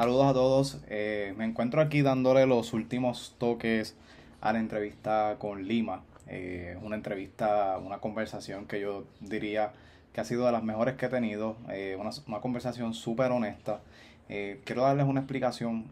Saludos a todos. Eh, me encuentro aquí dándole los últimos toques a la entrevista con Lima. Eh, una entrevista, una conversación que yo diría que ha sido de las mejores que he tenido. Eh, una, una, conversación súper honesta. quiero darles una explicación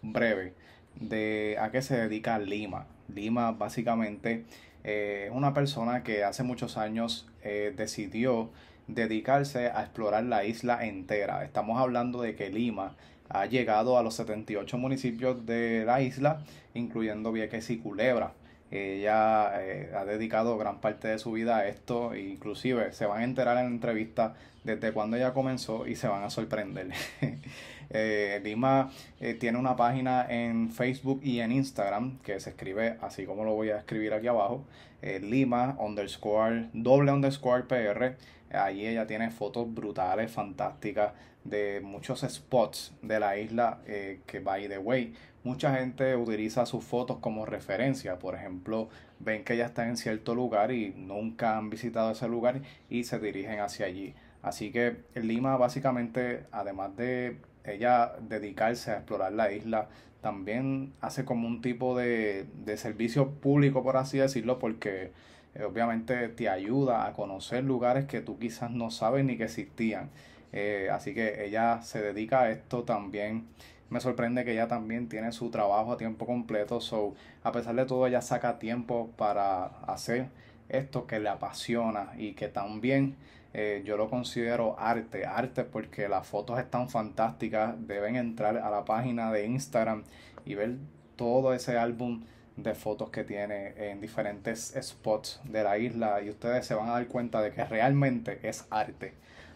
breve de a qué se dedica Lima. Lima básicamente es una persona que hace muchos años decidió dedicarse a explorar la isla entera. Estamos hablando de que Lima ha llegado a los 78 municipios de la isla, incluyendo Vieques y Culebra. Ella eh, ha dedicado gran parte de su vida a esto, inclusive se van a enterar en la entrevista desde cuando ella comenzó y se van a sorprender. eh, Lima eh, tiene una página en Facebook y en Instagram que se escribe así como lo voy a escribir aquí abajo, eh, Lima underscore doble underscore PR. Allí ella tiene fotos brutales, fantásticas de muchos spots de la isla eh, que, by the way, mucha gente utiliza sus fotos como referencia. Por ejemplo, ven que ella está en cierto lugar y nunca han visitado ese lugar y se dirigen hacia allí. Así que Lima básicamente, además de ella dedicarse a explorar la isla, también hace como un tipo de, de servicio público, por así decirlo, porque eh, obviamente te ayuda a conocer lugares que tú quizás no sabes ni que existían. Eh, así que ella se dedica a esto también. Me sorprende que ella también tiene su trabajo a tiempo completo. So, a pesar de todo, ella saca tiempo para hacer esto que le apasiona y que también eh, yo lo considero arte. Arte porque las fotos están fantásticas. Deben entrar a la página de Instagram y ver todo ese álbum de fotos que tiene en diferentes spots de la isla y ustedes se van a dar cuenta de que realmente es arte.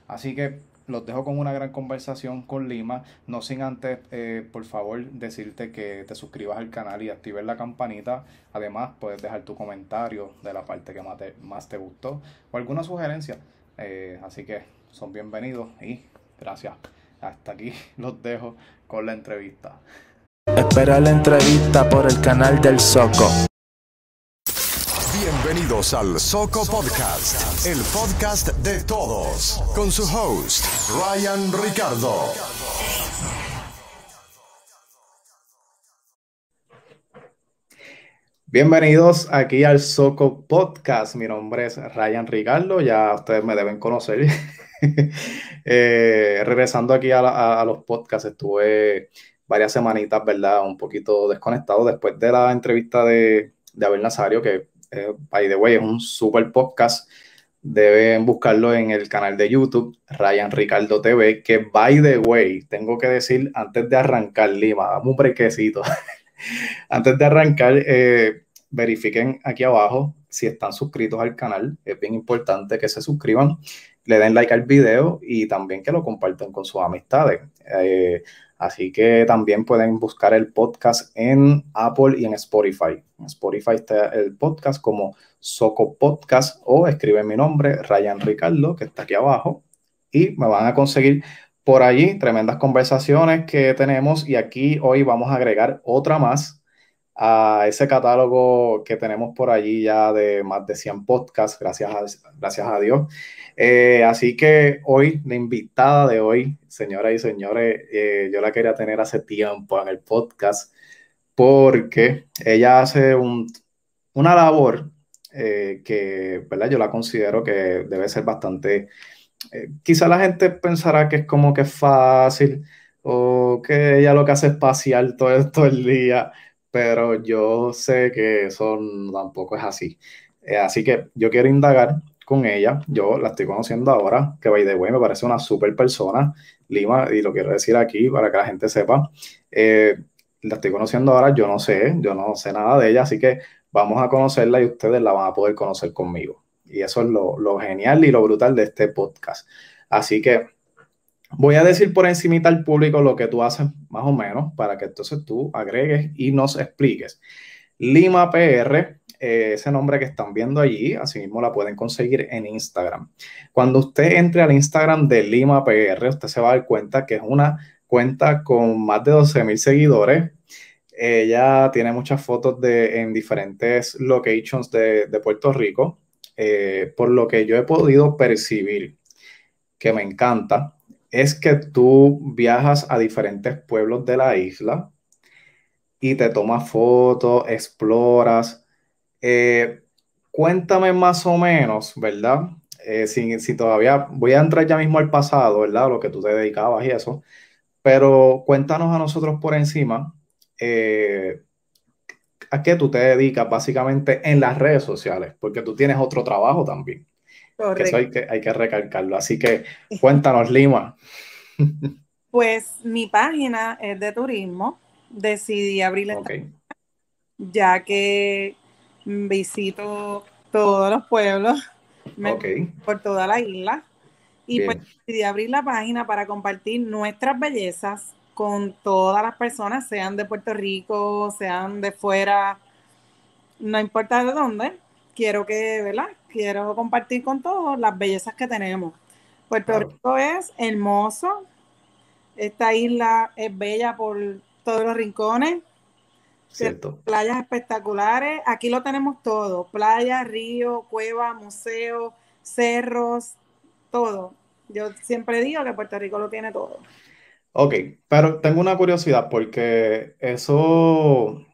Así que los dejo con una gran conversación con Lima. No sin antes, eh, por favor, decirte que te suscribas al canal y actives la campanita. Además, puedes dejar tu comentario de la parte que más te, más te gustó o alguna sugerencia. Eh, así que son bienvenidos y gracias. Hasta aquí los dejo con la entrevista. Espera la entrevista por el canal del Soco. Bienvenidos al Soco Podcast, el podcast de todos, con su host, Ryan Ricardo. Bienvenidos aquí al Soco Podcast. Mi nombre es Ryan Ricardo, ya ustedes me deben conocer. eh, regresando aquí a, a, a, los podcasts, estuve varias semanitas, ¿verdad? Un poquito desconectado después de la entrevista de, de Abel Nazario, que eh, by the way, es un super podcast. Deben buscarlo en el canal de YouTube, Ryan Ricardo TV, que by the way, tengo que decir antes de arrancar, Lima, dame un brequecito. antes de arrancar, eh, verifiquen aquí abajo si están suscritos al canal. Es bien importante que se suscriban, le den like al video y también que lo compartan con sus amistades. Eh, Así que también pueden buscar el podcast en Apple y en Spotify. En Spotify está el podcast como Soco Podcast o escribe mi nombre, Ryan Ricardo, que está aquí abajo. Y me van a conseguir por allí tremendas conversaciones que tenemos. Y aquí hoy vamos a agregar otra más a ese catálogo que tenemos por allí ya de más de 100 podcasts, gracias a, gracias a Dios. Eh, así que hoy, la invitada de hoy, señoras y señores, eh, yo la quería tener hace tiempo en el podcast porque ella hace un, una labor eh, que, ¿verdad? Yo la considero que debe ser bastante... Quizá la gente pensará que es como que es fácil o que ella lo que hace es pasear todo, todo el día, pero yo sé que eso tampoco es así. Así que yo quiero indagar con ella. Yo la estoy conociendo ahora, que by the way me parece una super persona, Lima, y lo quiero decir aquí para que la gente sepa. Eh, la estoy conociendo ahora, yo no sé, yo no sé nada de ella, así que vamos a conocerla y ustedes la van a poder conocer conmigo. Y eso es lo, lo genial y lo brutal de este podcast. Así que voy a decir por encimita al público lo que tú haces más o menos para que entonces tú agregues y nos expliques. Lima PR eh, ese nombre que están viendo allí, así mismo la pueden conseguir en Instagram. Cuando usted entre al Instagram de Lima PR, usted se va a dar cuenta que es una cuenta con más de 12 mil seguidores. Ella tiene muchas fotos de, en diferentes locations de, de Puerto Rico, eh, por lo que yo he podido percibir que me encanta. es que tú viajas a diferentes pueblos de la isla y te tomas fotos, exploras. Eh, cuéntame más o menos, ¿verdad? Eh, si, si, todavía voy a entrar ya mismo al pasado, ¿verdad? Lo que tú te dedicabas y eso. Pero cuéntanos a nosotros por encima eh, a qué tú te dedicas básicamente en las redes sociales, porque tú tienes otro trabajo también. Correcto. Que eso hay que, hay que recalcarlo. Así que cuéntanos, Lima. Pues mi página es de turismo. Decidí abrirla ya que visito todos los pueblos por toda la isla. Y pues decidí abrir la página para compartir nuestras bellezas con todas las personas, sean de Puerto Rico, sean de fuera, no importa de dónde. Quiero que, ¿verdad? Quiero compartir con todos las bellezas que tenemos. Puerto Rico es hermoso. Esta isla es bella por todos los rincones. Cierto. Playas espectaculares. Aquí lo tenemos todo. Playa, río, cueva, museo, cerros, todo. Yo siempre digo que Puerto Rico lo tiene todo. Ok, pero tengo una curiosidad porque eso,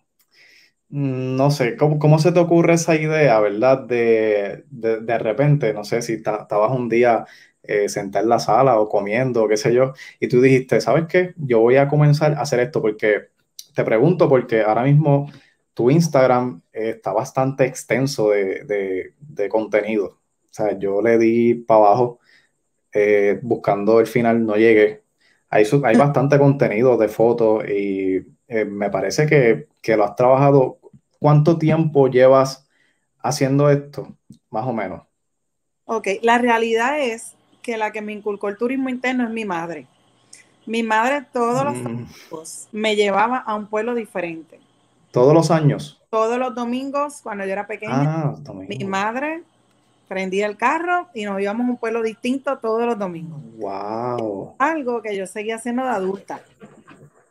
mm, no sé, ¿cómo, se te ocurre esa idea, verdad? De, de, repente, no sé si estabas un día eh, sentado en la sala o comiendo, qué sé yo, y tú dijiste, ¿sabes qué? Yo voy a comenzar a hacer esto porque te pregunto porque ahora mismo tu Instagram está bastante extenso de, de, contenido. O sea, yo le di para abajo eh, buscando el final, no llegué hay, hay bastante contenido de fotos y eh, me parece que, que, lo has trabajado. ¿Cuánto tiempo llevas haciendo esto, más o menos? Ok, la realidad es que la que me inculcó el turismo interno es mi madre. Mi madre todos los mm. años me llevaba a un pueblo diferente. ¿Todos los años? Todos los domingos, cuando yo era pequeña, ah, mi madre prendía el carro y nos íbamos a un pueblo distinto todos los domingos. Wow. Algo que yo seguía haciendo de adulta.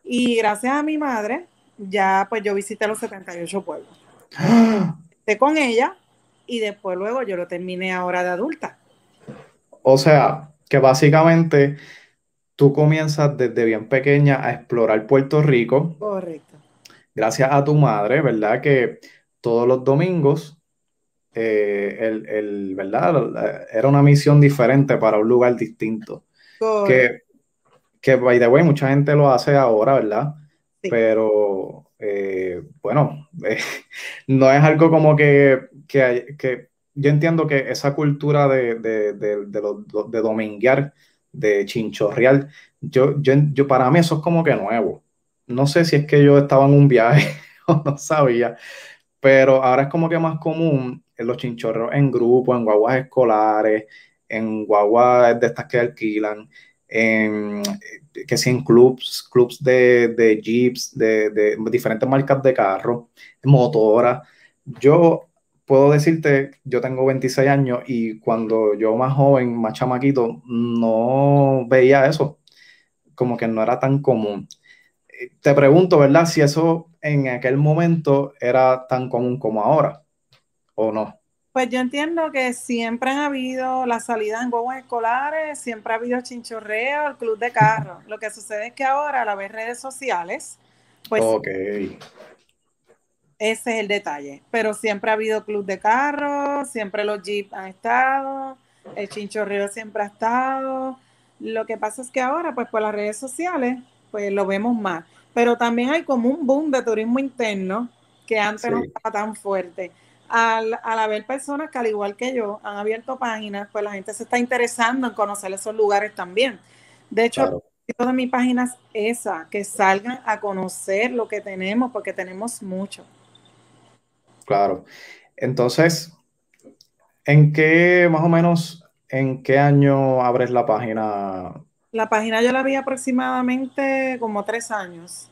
Y gracias a mi madre, ya pues yo visité los 78 pueblos. Esté con ella y después luego yo lo terminé ahora de adulta. O sea, que básicamente tú comienzas desde bien pequeña a explorar Puerto Rico. Correcto. Gracias a tu madre, ¿verdad? Que todos los domingos eh, el, el, ¿verdad? Era una misión diferente para un lugar distinto. Que, que, by the way, mucha gente lo hace ahora, ¿verdad? Pero, eh, bueno, eh, no es algo como que, que, que, yo entiendo que esa cultura de, de, de, de, dominguear, de chinchorreal, yo, yo, yo, para mí eso es como que nuevo. No sé si es que yo estaba en un viaje o no sabía, pero ahora es como que más común en los chinchorros en grupo, en guaguas escolares, en guaguas de estas que alquilan, en, que sí, en clubs, clubs de, de jeeps, de, de, diferentes marcas de carro, motoras. Yo puedo decirte, yo tengo 26 años y cuando yo más joven, más chamaquito, no veía eso, como que no era tan común. Te pregunto, ¿verdad? Si eso en aquel momento era tan común como ahora o no? Pues yo entiendo que siempre han habido la salida en guaguas escolares, siempre ha habido chinchorreo, el club de carros. Lo que sucede es que ahora, a la vez redes sociales, pues ese es el detalle. Pero siempre ha habido club de carros, siempre los jeeps han estado, el chinchorreo siempre ha estado. Lo que pasa es que ahora, pues por las redes sociales, pues lo vemos más. Pero también hay como un boom de turismo interno que antes no estaba tan fuerte al, haber personas que al igual que yo han abierto páginas, pues la gente se está interesando en conocer esos lugares también. De hecho, todas mis páginas esa, que salgan a conocer lo que tenemos, porque tenemos mucho. Claro. Entonces, ¿en qué, más o menos, en qué año abres la página? La página yo la vi aproximadamente como tres años.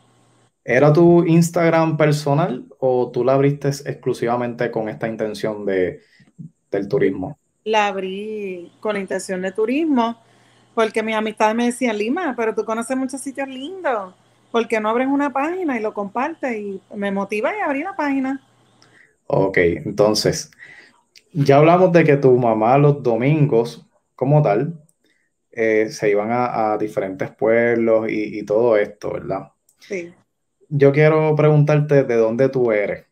¿Era tu Instagram personal o tú la abriste exclusivamente con esta intención de, del turismo? La abrí con la intención de turismo, porque mis amistades me decían, Lima, pero tú conoces muchos sitios lindos, ¿por qué no abres una página y lo compartes? Y me motiva y abrí la página. Ok, entonces, ya hablamos de que tu mamá los domingos, como tal, eh, se iban a, diferentes pueblos y, y, todo esto, ¿verdad? Sí. Yo quiero preguntarte de dónde tú eres.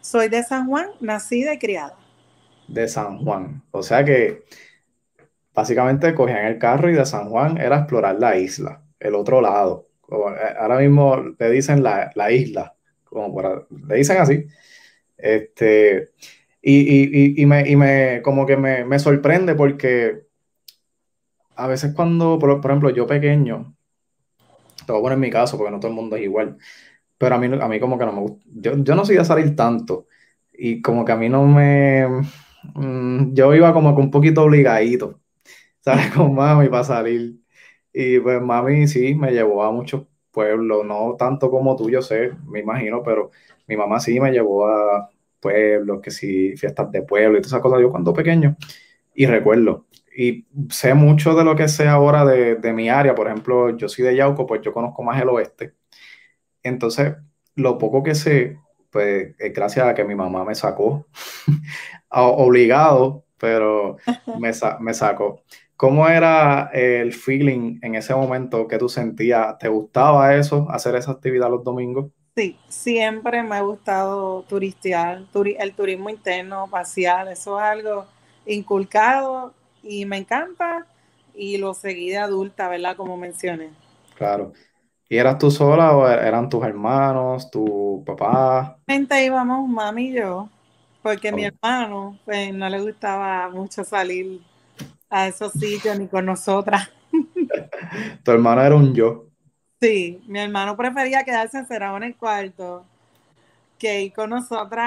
Soy de San Juan, nacida y criada. De San Juan. O sea que básicamente cogían el carro y de San Juan era explorar la isla, el otro lado. Eh, ahora mismo le dicen la, isla, como por, le dicen así. Este, y, me, como que me, sorprende porque a veces cuando, por, ejemplo, yo pequeño, te voy a poner en mi caso porque no todo el mundo es igual, pero a mí, a mí como que no me gusta, yo, yo no soy de salir tanto y como que a mí no me, mm, yo iba como que un poquito obligadito, ¿sabes? Con mami para salir. Y pues mami sí me llevó a muchos pueblos, no tanto como tú, yo sé, me imagino, pero mi mamá sí me llevó a pueblos, que sí, fiestas de pueblo y todas esas cosas, yo cuando pequeño, y recuerdo, y sé mucho de lo que sé ahora de, de mi área, por ejemplo, yo soy de Yauco, pues yo conozco más el oeste, entonces, lo poco que sé, pues es gracias a que mi mamá me sacó, obligado, pero me, me sacó. ¿Cómo era el feeling en ese momento que tú sentías? ¿Te gustaba eso, hacer esa actividad los domingos? Sí, siempre me ha gustado turistear, el turismo interno, pasear, eso es algo inculcado y me encanta y lo seguí de adulta, ¿verdad? Como mencioné. Claro. ¿Y eras tú sola o er-, eran tus hermanos, tu papá? Gente íbamos mami y yo, porque mi oh. hermano pues, no le gustaba mucho salir a esos sitios ni con nosotras. tu hermano era un yo. Sí, mi hermano prefería quedarse encerrado en el cuarto que ir con nosotras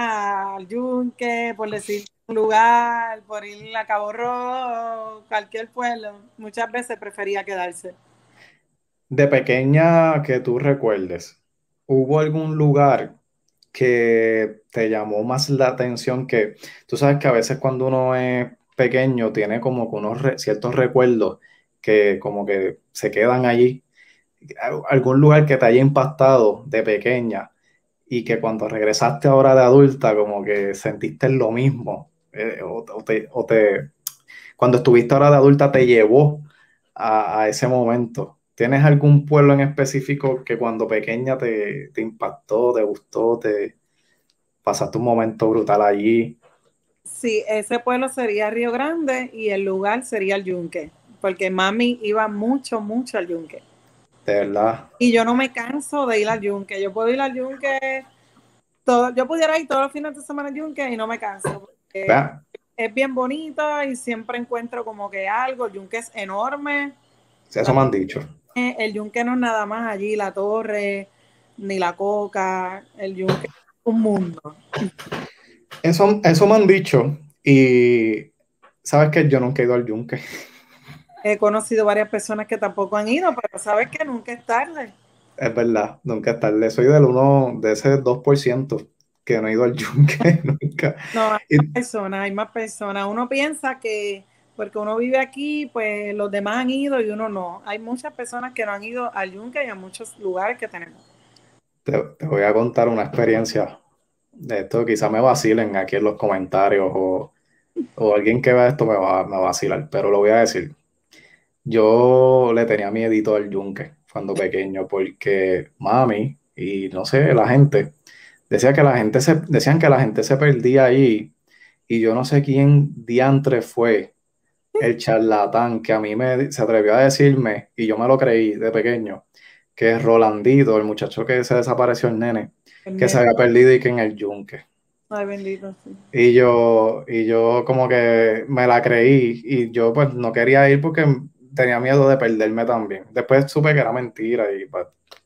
al yunque, por decir un lugar, por ir a Cabo Rojo, cualquier pueblo. Muchas veces prefería quedarse. De pequeña que tú recuerdes, ¿hubo algún lugar que te llamó más la atención que tú sabes que a veces cuando uno es pequeño tiene como que unos ciertos recuerdos que como que se quedan allí? ¿Algún lugar que te haya impactado de pequeña y que cuando regresaste ahora de adulta como que sentiste lo mismo? Eh, o, te, cuando estuviste ahora de adulta te llevó a ese momento. ¿Tienes algún pueblo en específico que cuando pequeña te, impactó, te gustó, te pasaste un momento brutal allí? Sí, ese pueblo sería Río Grande y el lugar sería el Yunque, porque mami iba mucho, mucho al Yunque. De verdad. Y yo no me canso de ir al Yunque. Yo puedo ir al Yunque, todo, yo pudiera ir todos los fines de semana al Yunque y no me canso. Es bien bonito y siempre encuentro como que algo. El Yunque es enorme. Sí, eso me han dicho el yunque no es nada más allí, la torre, ni la coca, el yunque es un mundo. Eso, eso me han dicho y sabes que yo nunca he ido al yunque. He conocido varias personas que tampoco han ido, pero sabes que nunca es tarde. Es verdad, nunca es tarde. Soy del uno, de ese 2% que no ha ido al yunque nunca. No, hay más personas, hay más personas. Uno piensa que porque uno vive aquí, pues los demás han ido y uno no. Hay muchas personas que no han ido al Yunque y a muchos lugares que tenemos. Te, voy a contar una experiencia de esto, quizá me vacilen aquí en los comentarios o, alguien que vea esto me va, a vacilar, pero lo voy a decir. Yo le tenía miedito al yunque cuando pequeño porque mami y no sé, la gente decía que la gente se, decían que la gente se perdía ahí y yo no sé quién diantre fue el charlatán que a mí me, se atrevió a decirme, y yo me lo creí de pequeño, que es Rolandito, el muchacho que se desapareció el nene, que se había perdido y que en el yunque. Ay, bendito, sí. Y yo, y yo como que me la creí y yo pues no quería ir porque tenía miedo de perderme también. Después supe que era mentira y,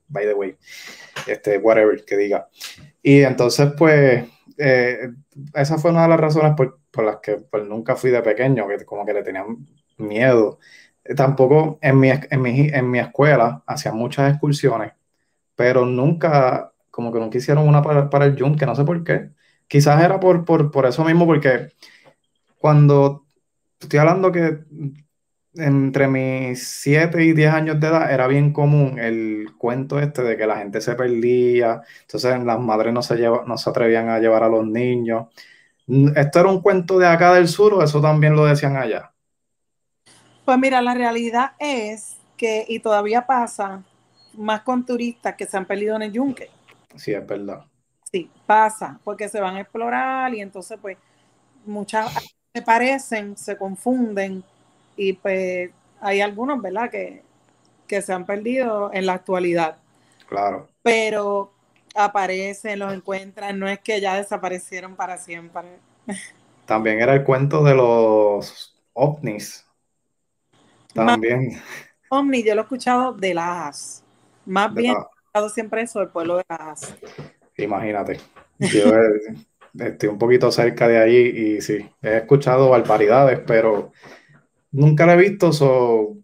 by the way, este, whatever que diga. Y entonces pues eh, esa fue una de las razones por, las que pues, nunca fui de pequeño, que como que le tenía miedo. Eh, tampoco en mi, en mi, en mi escuela hacían muchas excursiones, pero nunca, como que nunca hicieron una para, para el yunque, no sé por qué. Quizás era por, por, por eso mismo, porque cuando estoy hablando que entre mis 7 y 10 años de edad era bien común el cuento este de que la gente se perdía, entonces las madres no se, lleva, no se atrevían a llevar a los niños. ¿Esto era un cuento de acá del sur o eso también lo decían allá? Pues mira, la realidad es que, y todavía pasa, más con turistas que se han perdido en el yunque. Sí, es verdad. Sí, pasa, porque se van a explorar y entonces pues muchas se parecen, se confunden y pues hay algunos, ¿verdad? Que, que se han perdido en la actualidad. Claro. Pero aparecen, los encuentran, no es que ya desaparecieron para siempre. También era el cuento de los ovnis. También. Ovni, yo lo he escuchado de las. Más bien, he escuchado siempre eso del pueblo de las. Imagínate. Yo estoy un poquito cerca de allí y sí, he escuchado barbaridades, pero nunca lo he visto, so,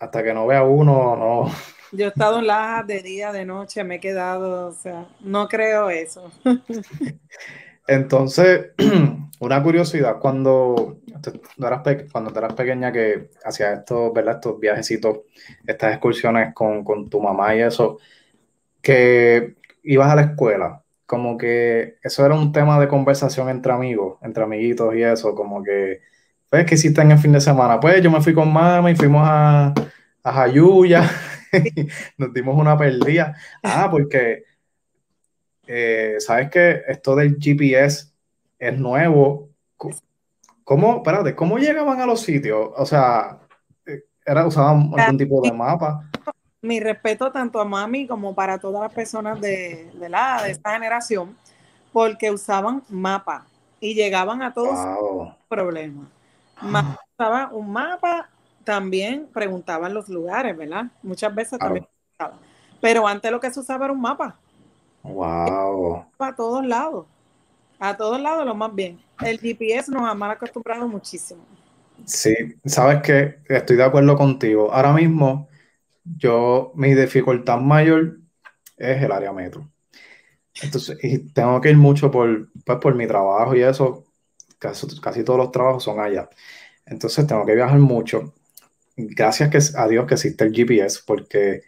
hasta que no vea uno, no. Yo he estado en Lajas de día, de noche, me he quedado, o sea, no creo eso. Entonces, una curiosidad, cuando, eras cuando eras pequeña que hacías estos, ¿verdad? estos viajecitos, estas excursiones con, con tu mamá y eso, que ibas a la escuela, como que eso era un tema de conversación entre amigos, entre amiguitos y eso, como que, pues, ¿qué hiciste en el fin de semana? Pues yo me fui con mamá y fuimos a, a Jayuya, nos dimos una perdida. Ah, porque, eh, ¿sabes que Esto del GPS es nuevo. ¿Cómo, espérate, cómo llegaban a los sitios? O sea, eh, ¿era, ¿usaban algún tipo de mapa? mi respeto tanto a mami como para todas las personas de, la, de esta generación, porque usaban mapa y llegaban a todos los problemas. Usaban un mapa, también preguntaban los lugares, ¿verdad? Muchas veces también Pero antes lo que se usaba era un mapa. Wow. A todos lados. A todos lados lo más bien. El GPS nos ha mal acostumbrado muchísimo. Sí, sabes que estoy de acuerdo contigo. Ahora mismo yo, mi dificultad mayor es el área metro. Entonces, y tengo que ir mucho por, pues, por mi trabajo y eso, casi, todos los trabajos son allá. Entonces, tengo que viajar mucho. Gracias a Dios que existe el GPS, porque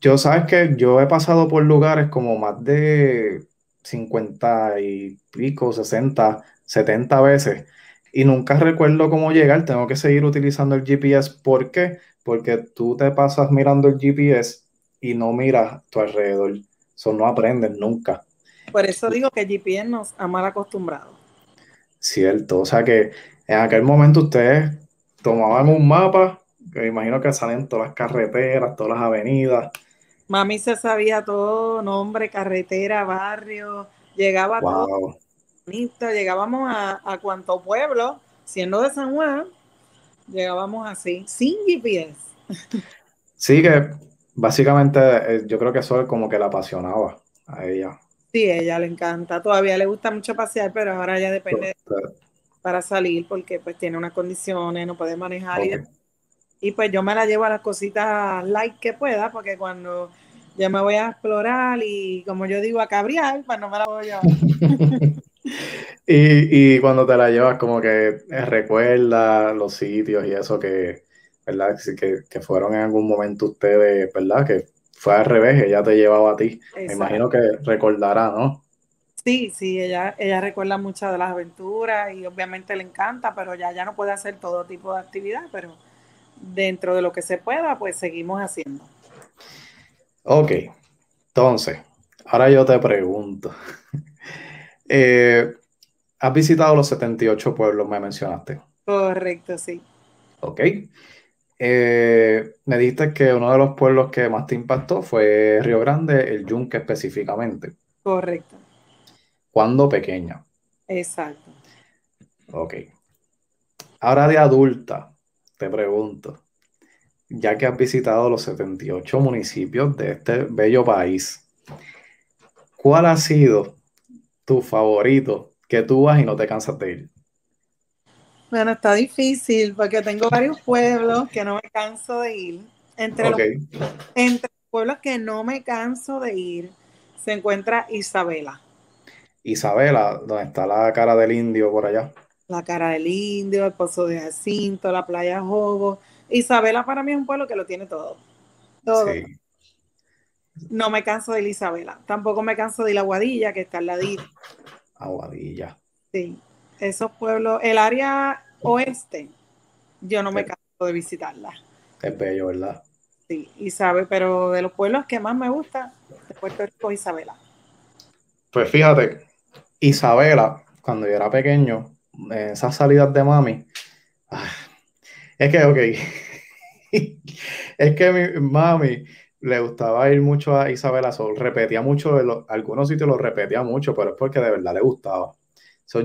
yo, sabes que yo he pasado por lugares como más de 50 y pico, 60, 70 veces y nunca recuerdo cómo llegar. Tengo que seguir utilizando el GPS. ¿Por qué? porque tú te pasas mirando el GPS y no miras tu alrededor. Eso no aprendes nunca. Por eso digo que el GPS nos ha mal acostumbrado. Cierto, o sea que en aquel momento ustedes tomaban un mapa, que me imagino que salen todas las carreteras, todas las avenidas. Mami se sabía todo, nombre, carretera, barrio, llegaba todo. Llegábamos a, a cuanto pueblo, siendo de San Juan, Llegábamos así, sin GPS. Sí, que básicamente eh, yo creo que eso es como que la apasionaba a ella. Sí, ella le encanta. Todavía le gusta mucho pasear, pero ahora ya depende para salir porque pues tiene unas condiciones, no puede manejar. Y, pues yo me la llevo a las cositas light que pueda porque cuando ya me voy a explorar y como yo digo a cabriar, pues no me la voy a llevar. Y, y, cuando te la llevas, como que recuerda los sitios y eso que, ¿verdad? Que, que, fueron en algún momento ustedes, ¿verdad? Que fue al revés, ella te llevaba a ti. Me imagino que recordará, ¿no? Sí, sí, ella, ella recuerda muchas de las aventuras y obviamente le encanta, pero ya, ya no puede hacer todo tipo de actividad, pero dentro de lo que se pueda, pues seguimos haciendo. Ok, entonces, ahora yo te pregunto. Eh, has visitado los 78 pueblos, me mencionaste. Correcto, sí. Ok. Eh, me dijiste que uno de los pueblos que más te impactó fue Río Grande, el Yunque específicamente. Correcto. ¿Cuándo pequeña? Exacto. Ok. Ahora de adulta, te pregunto, ya que has visitado los 78 municipios de este bello país, ¿cuál ha sido tu favorito que tú vas y no te cansas de ir? Bueno, está difícil porque tengo varios pueblos que no me canso de ir. Entre, los, entre pueblos que no me canso de ir se encuentra Isabela. Isabela, donde está la cara del indio por allá. La cara del indio, el pozo de Jacinto, la playa Jogo. Isabela para mí es un pueblo que lo tiene todo. Todo. No me canso de Isabela. Tampoco me canso de la Aguadilla, que está al ladito. Aguadilla. Sí. Esos pueblos, el área oeste yo no me canso de visitarla. Es bello, ¿verdad? Sí, Isabel, pero de los pueblos que más me gusta, de Puerto Rico, Isabela. Pues fíjate, Isabela, cuando yo era pequeño, esas salidas de mami, ah, es que, ok, es que mi mami le gustaba ir mucho a Isabela Sol, repetía mucho, algunos sitios lo repetía mucho, pero es porque de verdad le gustaba.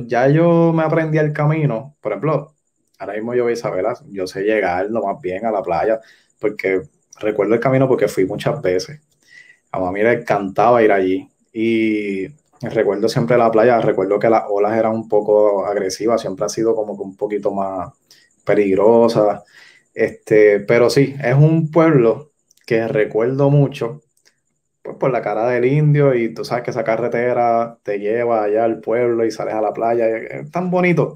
Ya yo me aprendí el camino, por ejemplo, ahora mismo yo voy a Isabela, yo sé llegar lo más bien a la playa, porque recuerdo el camino porque fui muchas veces. A mami le encantaba ir allí. Y recuerdo siempre la playa, recuerdo que las olas eran un poco agresivas, siempre ha sido como que un poquito más peligrosa. Este, pero sí, es un pueblo que recuerdo mucho, pues por la cara del indio y tú sabes que esa carretera te lleva allá al pueblo y sales a la playa, es tan bonito.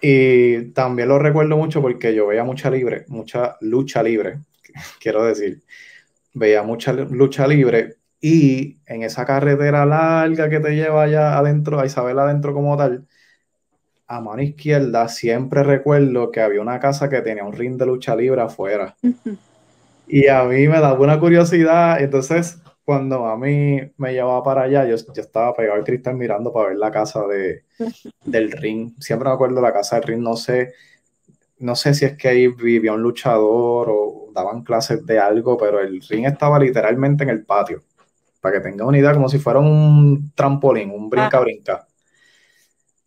Y también lo recuerdo mucho porque yo veía mucha libre, mucha lucha libre, quiero decir, veía mucha lucha libre y en esa carretera larga que te lleva allá adentro, a Isabel adentro como tal, a mano izquierda siempre recuerdo que había una casa que tenía un ring de lucha libre afuera. Y a mí me daba una curiosidad, entonces cuando a mí me llevaba para allá, yo, yo estaba pegado al cristal mirando para ver la casa de, del ring. Siempre me acuerdo de la casa del ring, no sé, no sé si es que ahí vivía un luchador o daban clases de algo, pero el ring estaba literalmente en el patio. Para que tenga una idea, como si fuera un trampolín, un brinca-brinca.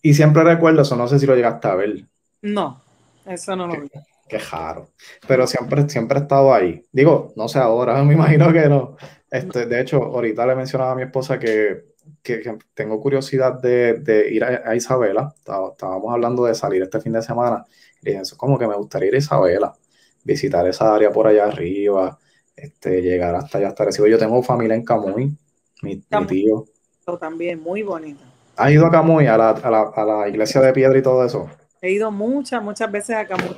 Y siempre recuerdo eso, no sé si lo llegaste a ver. No, eso no lo vi. Qué raro. Pero siempre, siempre he estado ahí. Digo, no sé ahora, me imagino que no. Este, de hecho, ahorita le mencionaba a mi esposa que, tengo curiosidad de, ir a, Isabela. Estábamos hablando de salir este fin de semana. Y dije, eso como que me gustaría ir a Isabela, visitar esa área por allá arriba, este, llegar hasta allá hasta Recibo. Yo tengo familia en Camuy, mi, mi tío. También, muy bonito. ¿Has ido a Camuy, a la, a, la, iglesia de piedra y todo eso? He ido muchas, muchas veces a Camuy.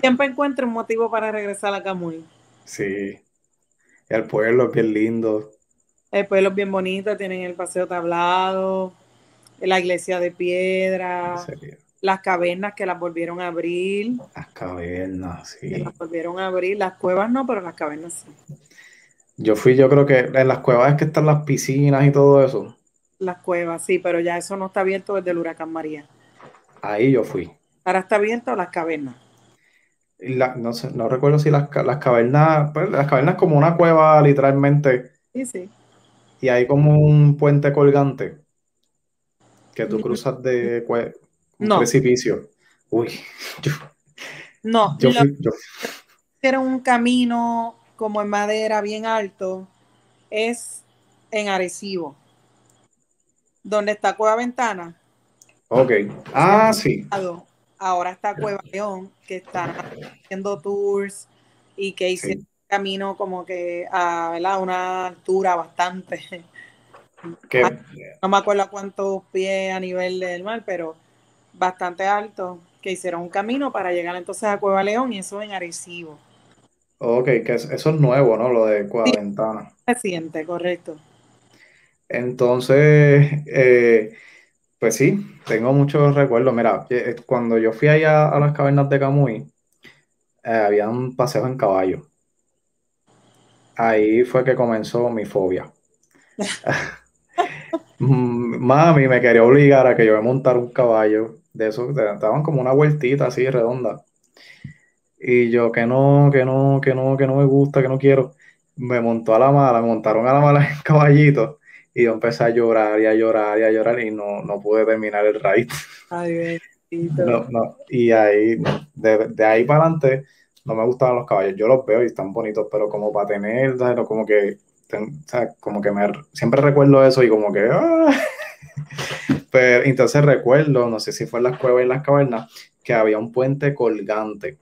Siempre encuentro un motivo para regresar a Camuy. Sí. El pueblo es bien lindo. El pueblo es bien bonito, tienen el paseo tablado, la iglesia de piedra, las cavernas que las volvieron a abrir. Las cavernas, sí. las volvieron a abrir, las cuevas no, pero las cavernas sí. Yo fui, yo creo que en las cuevas es que están las piscinas y todo eso. Las cuevas, sí, pero ya eso no está abierto desde el huracán María. Ahí yo fui. Ahora está abierto las cavernas. No, sé, no recuerdo si las, cavernas, pues, las cavernas como una cueva literalmente. Sí, sí. Y hay como un puente colgante que tú cruzas de un precipicio. Uy, yo, no, yo, era un camino como en madera bien alto, es en Arecibo donde está Cueva Ventana. Ok. Ah, sí. Ahora está Cueva León, que está haciendo tours y que hice camino como que a una altura bastante. No me acuerdo cuántos pies a nivel del mar, pero bastante alto, que hicieron un camino para llegar entonces a Cueva León y eso en Arecibo. Ok, que eso es nuevo, ¿no? Lo de Cueva Ventana. Reciente, correcto. Entonces, eh, pues sí, tengo muchos recuerdos. Mira, eh, cuando yo fui allá a las cavernas de Camuy, eh, había un paseo en caballo. Ahí fue que comenzó mi fobia. Mami me quería obligar a que yo me montara un caballo de esos, daban como una vueltita así redonda. Y yo que no, que no, que no, que no me gusta, que no quiero. Me montó a la mala, me montaron a la mala en caballito y yo empecé a llorar y a llorar y a llorar y no, no pude terminar el raid. Ay, no, no. Y ahí, de, de, ahí para adelante, no me gustaban los caballos. Yo los veo y están bonitos, pero como para tener, como que, como que me, siempre recuerdo eso y como que, ¡ah! pero entonces recuerdo, no sé si fue en las cuevas y las cavernas, que había un puente colgante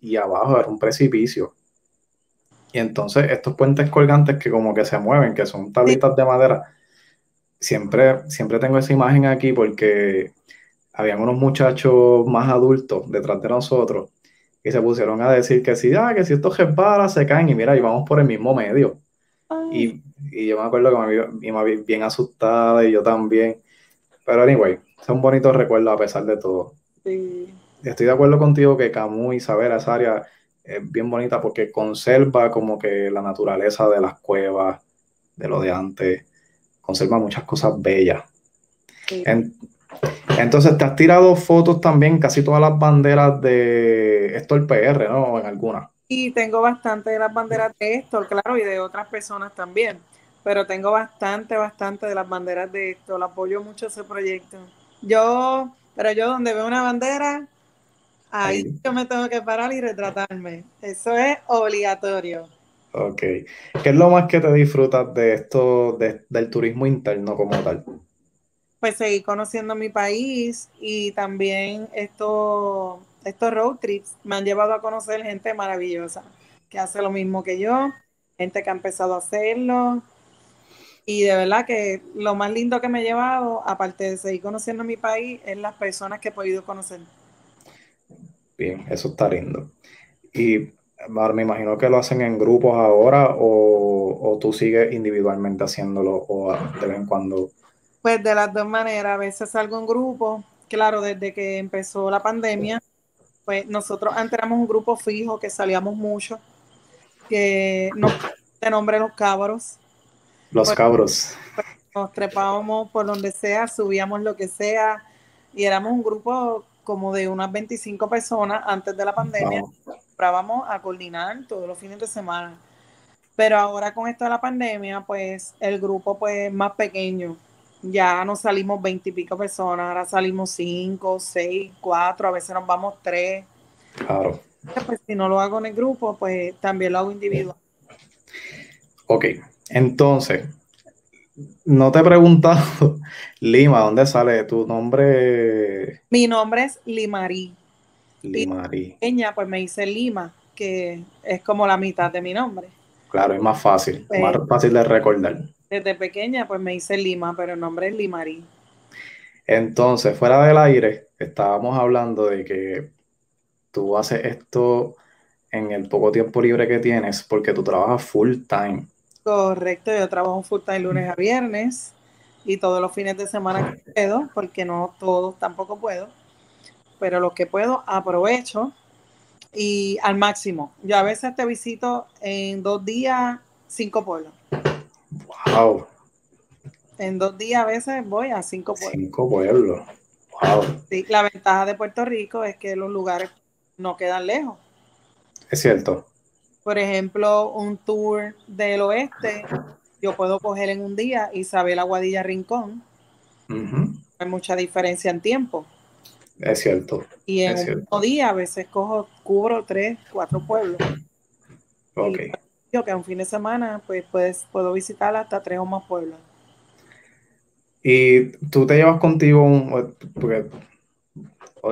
y abajo era un precipicio. Y entonces estos puentes colgantes que como que se mueven, que son tablitas de madera, siempre, siempre tengo esa imagen aquí porque habían unos muchachos más adultos detrás de nosotros y se pusieron a decir que si, ah, que si estos resbalan se caen y mira, y vamos por el mismo medio. Y, y, yo me acuerdo que mi mamá bien asustada y yo también. Pero anyway, son bonitos recuerdos a pesar de todo. Sí. estoy de acuerdo contigo que Camus, Isabela, esa área es bien bonita porque conserva como que la naturaleza de las cuevas, de lo de antes, conserva muchas cosas bellas. entonces, te has tirado fotos también, casi todas las banderas de el PR, ¿no? En algunas. Y tengo bastante de las banderas de esto, claro, y de otras personas también. Pero tengo bastante, bastante de las banderas de esto. apoyo mucho ese proyecto. Yo, pero yo donde veo una bandera, ahí, yo me tengo que parar y retratarme. Eso es obligatorio. Ok. ¿Qué es lo más que te disfrutas de esto, del turismo interno como tal? Pues seguir conociendo mi país y también esto, estos road trips me han llevado a conocer gente maravillosa que hace lo mismo que yo, gente que ha empezado a hacerlo. Y de verdad que lo más lindo que me he llevado, aparte de seguir conociendo mi país, es las personas que he podido conocer. Bien, eso está lindo. Y me imagino que lo hacen en grupos ahora o, tú sigues individualmente haciéndolo o de vez en cuando. Pues de las dos maneras, a veces salgo en grupo, claro, desde que empezó la pandemia, pues nosotros antes éramos un grupo fijo que salíamos mucho, que nos de nombre Los Cabros. Los pues, Cabros. Pues, nos trepábamos por donde sea, subíamos lo que sea y éramos un grupo como de unas 25 personas antes de la pandemia. Vamos a coordinar todos los fines de semana. Pero ahora con esto de la pandemia, pues el grupo pues más pequeño. Ya no salimos 20 y pico personas, ahora salimos 5, 6, 4, a veces nos vamos 3. Claro. Pues si no lo hago en el grupo, pues también lo hago individual. Ok, entonces, no te he preguntado, Lima, ¿dónde sale tu nombre? Mi nombre es Limarí. Pequeña, pues me dice Lima, que es como la mitad de mi nombre. Claro, es más fácil, pues, más fácil de recordar. Desde pequeña, pues me dice Lima, pero el nombre es Limarí. Entonces, fuera del aire, estábamos hablando de que tú haces esto en el poco tiempo libre que tienes porque tú trabajas full time. Correcto, yo trabajo full time lunes a viernes y todos los fines de semana que puedo, porque no todos tampoco puedo, pero lo que puedo aprovecho y al máximo. Yo a veces te visito en dos días cinco pueblos. Wow. En dos días a veces voy a cinco pueblos. Cinco pueblos. Wow. Sí, la ventaja de Puerto Rico es que los lugares no quedan lejos. Es cierto. Por ejemplo, un tour del oeste, yo puedo coger en un día Isabel Aguadilla Rincón. Hay mucha diferencia en tiempo. Es cierto. Y en un día a veces cojo, cubro tres, cuatro pueblos. Ok. yo que un fin de semana, pues, pues puedo visitar hasta tres o más pueblos. Y tú te llevas contigo un, porque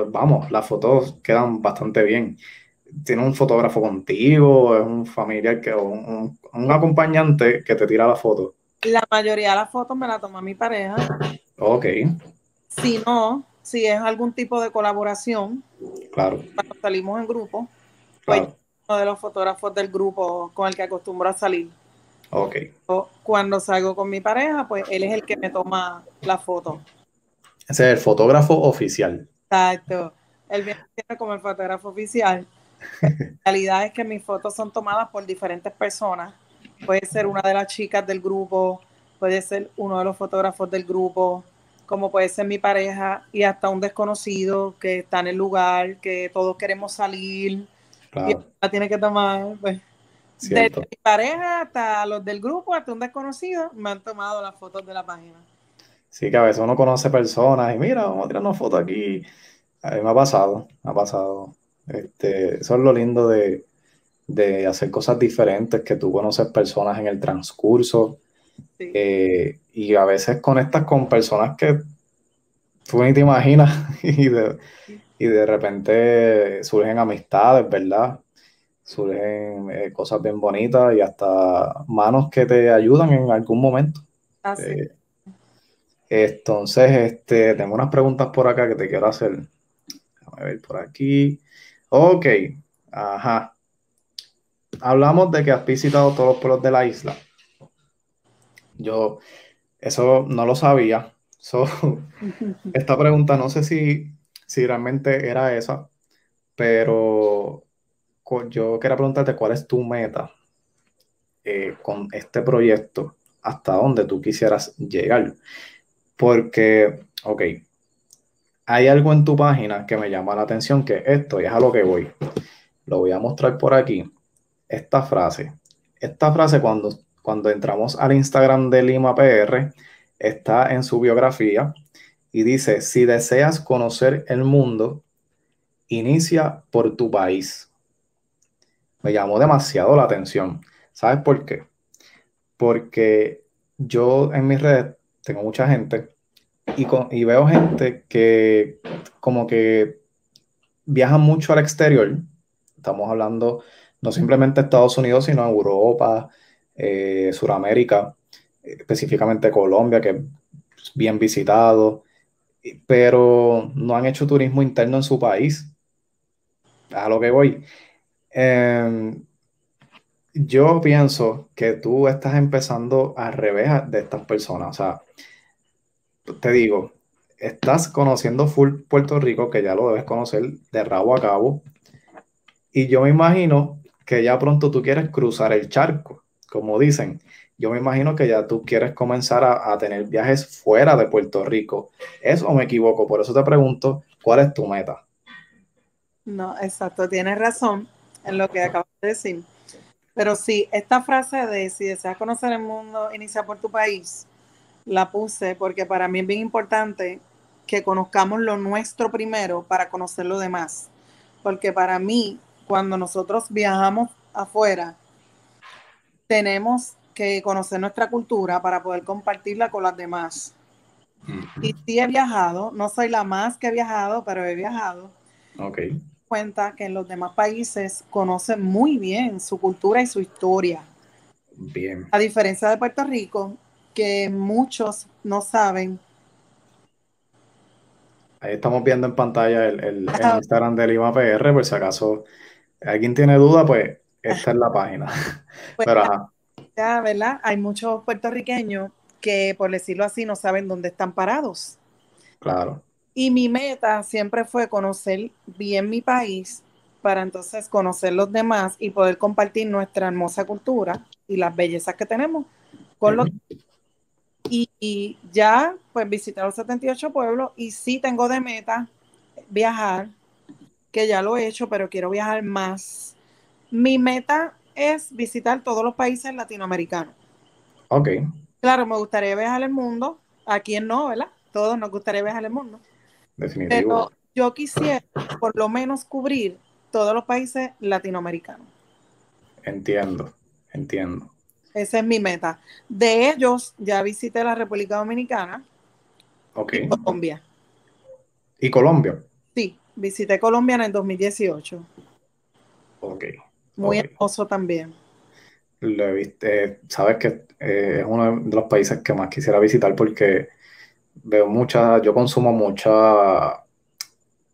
vamos, las fotos quedan bastante bien. ¿Tienes un fotógrafo contigo? ¿Es un familiar que, o un, un, acompañante que te tira la foto? La mayoría de las fotos me la toma mi pareja. Ok. Si no, si es algún tipo de colaboración, claro. cuando salimos en grupo, pues uno de los fotógrafos del grupo con el que acostumbro a salir. Ok. cuando salgo con mi pareja, pues él es el que me toma la foto. Ese es el fotógrafo oficial. Exacto. Él viene como el fotógrafo oficial. La realidad es que mis fotos son tomadas por diferentes personas. Puede ser una de las chicas del grupo, puede ser uno de los fotógrafos del grupo, como puede ser mi pareja y hasta un desconocido que está en el lugar, que todos queremos salir y la tiene que tomar. Pues. Desde mi pareja hasta los del grupo, hasta un desconocido, me han tomado las fotos de la página. Sí, que a veces uno conoce personas y mira, vamos a tirar una foto aquí. A mí me ha pasado, me ha pasado. Este, eso es lo lindo de, hacer cosas diferentes, que tú conoces personas en el transcurso. Eh, y a veces conectas con personas que tú ni te imaginas y de, y de repente surgen amistades, ¿verdad? Surgen eh, cosas bien bonitas y hasta manos que te ayudan en algún momento. Así. Eh, entonces, este, tengo unas preguntas por acá que te quiero hacer. a ver por aquí. Ok, ajá. Hablamos de que has visitado todos los pueblos de la isla. Yo eso no lo sabía. esta pregunta no sé si, si realmente era esa pero yo quería preguntarte cuál es tu meta eh, con este proyecto, hasta dónde tú quisieras llegar. Porque, ok, hay algo en tu página que me llama la atención, que esto, y es a lo que voy. Lo voy a mostrar por aquí. Esta frase. Esta frase cuando, cuando entramos al Instagram de Lima PR, está en su biografía y dice, si deseas conocer el mundo, inicia por tu país. Me llamó demasiado la atención. ¿Sabes por qué? Porque yo en mis redes tengo mucha gente y, veo gente que como que viaja mucho al exterior. Estamos hablando no simplemente de Estados Unidos, sino Europa, eh, Sudamérica, específicamente Colombia, que es bien visitado, pero no han hecho turismo interno en su país. A lo que voy. Em, yo pienso que tú estás empezando a revés de estas personas. O sea, te digo, estás conociendo full Puerto Rico, que ya lo debes conocer de rabo a cabo, y yo me imagino que ya pronto tú quieres cruzar el charco, como dicen. Yo me imagino que ya tú quieres comenzar a, tener viajes fuera de Puerto Rico. ¿Eso me equivoco? Por eso te pregunto, ¿cuál es tu meta? No, exacto, tienes razón en lo que acabas de decir. Pero sí, esta frase de si deseas conocer el mundo, inicia por tu país, la puse porque para mí es bien importante que conozcamos lo nuestro primero para conocer lo demás. Porque para mí, cuando nosotros viajamos afuera, tenemos que conocer nuestra cultura para poder compartirla con las demás. Y sí he viajado, no soy la más que he viajado, pero he viajado. Ok. Cuenta que en los demás países conocen muy bien su cultura y su historia. Bien. A diferencia de Puerto Rico, que muchos no saben. Ahí estamos viendo en pantalla el, Instagram de Lima PR, por si acaso alguien tiene duda, pues esta es la página. Pues Pero, Ya, ¿verdad? Hay muchos puertorriqueños que, por decirlo así, no saben dónde están parados. Claro. Y mi meta siempre fue conocer bien mi país para entonces conocer los demás y poder compartir nuestra hermosa cultura y las bellezas que tenemos con los y, ya, pues visité los 78 pueblos y sí tengo de meta viajar, que ya lo he hecho, pero quiero viajar más. Mi meta es visitar todos los países latinoamericanos. Ok. Claro, me gustaría viajar el mundo. ¿A quién no, verdad? Todos nos gustaría viajar el mundo. Definitivo. Pero yo quisiera por lo menos cubrir todos los países latinoamericanos. Entiendo, entiendo. Esa es mi meta. De ellos, ya visité la República Dominicana y Colombia. ¿Y Colombia? Sí, visité Colombia en el 2018. Ok. Muy hermoso también. Lo he visto, eh, sabes que eh, es uno de los países que más quisiera visitar porque veo mucha, yo consumo mucha,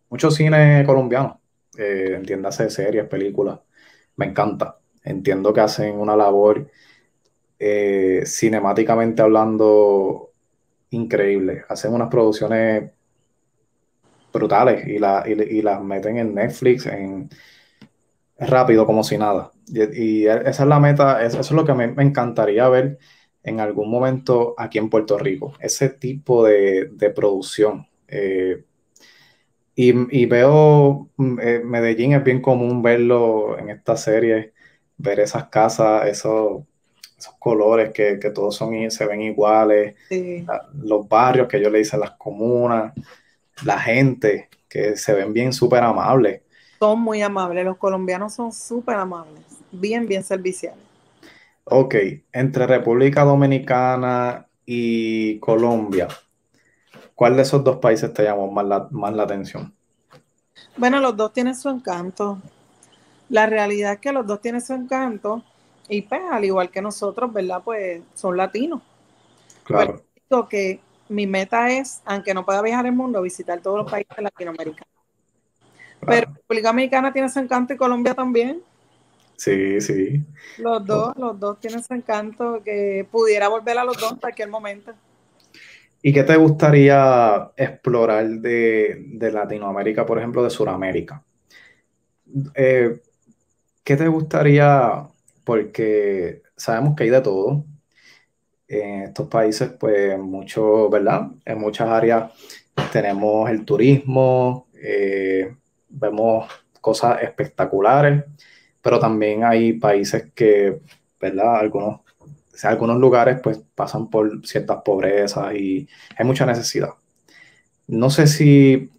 mucho cine colombiano, eh, entiéndase series, películas, me encanta. Entiendo que hacen una labor eh, cinemáticamente hablando, increíble. Hacen unas producciones brutales y, y, las meten en Netflix en rápido, como si nada. Y, esa es la meta, eso es lo que me, encantaría ver en algún momento aquí en Puerto Rico, ese tipo de, producción. Eh, y, veo mm, eh, Medellín es bien común verlo en esta serie, ver esas casas, esos esos colores que, todos son, se ven iguales, los barrios que yo le hice, las comunas, la gente, que se ven bien súper amables. Son muy amables, los colombianos son súper amables, bien, bien serviciales. Ok, entre República Dominicana y Colombia, ¿cuál de esos dos países te llamó más la, más la atención? Bueno, los dos tienen su encanto. La realidad es que los dos tienen su encanto y pues, al igual que nosotros, ¿verdad? Pues son latinos. Claro. Pero que mi meta es, aunque no pueda viajar el mundo, visitar todos los países latinoamericanos. Pero República Dominicana tiene su encanto y Colombia también. Sí, sí. Los dos, los dos tienen su encanto que pudiera volver a los dos en cualquier momento. ¿Y qué te gustaría explorar de, de Latinoamérica, por ejemplo, de Sudamérica? eh, ¿qué te gustaría? Porque sabemos que hay de todo. En estos países, pues, mucho, ¿verdad? En muchas áreas tenemos el turismo, eh, vemos cosas espectaculares, pero también hay países que, ¿verdad? Algunos, algunos lugares pues pasan por ciertas pobrezas y hay mucha necesidad. No sé si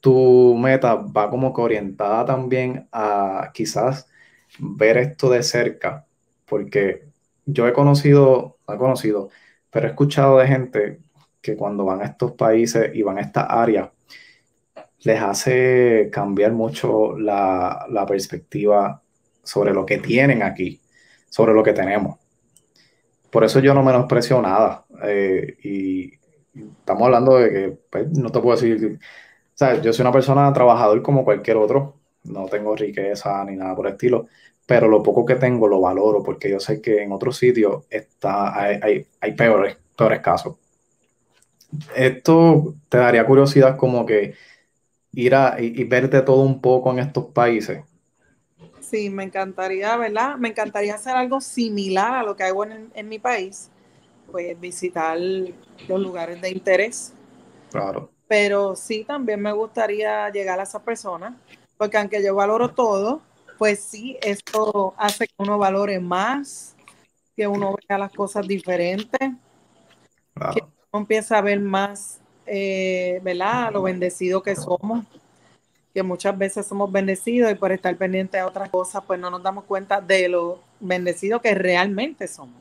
tu meta va como que orientada también a quizás ver esto de cerca, porque yo he conocido, no he conocido, pero he escuchado de gente que cuando van a estos países y van a estas áreas, les hace cambiar mucho la, perspectiva sobre lo que tienen aquí, sobre lo que tenemos. Por eso yo no menosprecio nada. Eh, y estamos hablando de que pues, no te puedo decir, o yo soy una persona trabajador como cualquier otro, no tengo riqueza ni nada por el estilo, pero lo poco que tengo lo valoro porque yo sé que en otros sitios está, hay, hay, peores, peores casos. Esto te daría curiosidad como que ir a y, verte todo un poco en estos países. Sí, me encantaría, ¿verdad? Me encantaría hacer algo similar a lo que hago en, en mi país, pues visitar los lugares de interés. Claro. Pero sí, también me gustaría llegar a esa persona, porque aunque yo valoro todo, pues sí, esto hace que uno valore más, que uno vea las cosas diferentes, claro. que uno empiece a ver más eh, ¿verdad? Lo bendecido que somos, que muchas veces somos bendecidos y por estar pendientes de otras cosas, pues no nos damos cuenta de lo bendecido que realmente somos.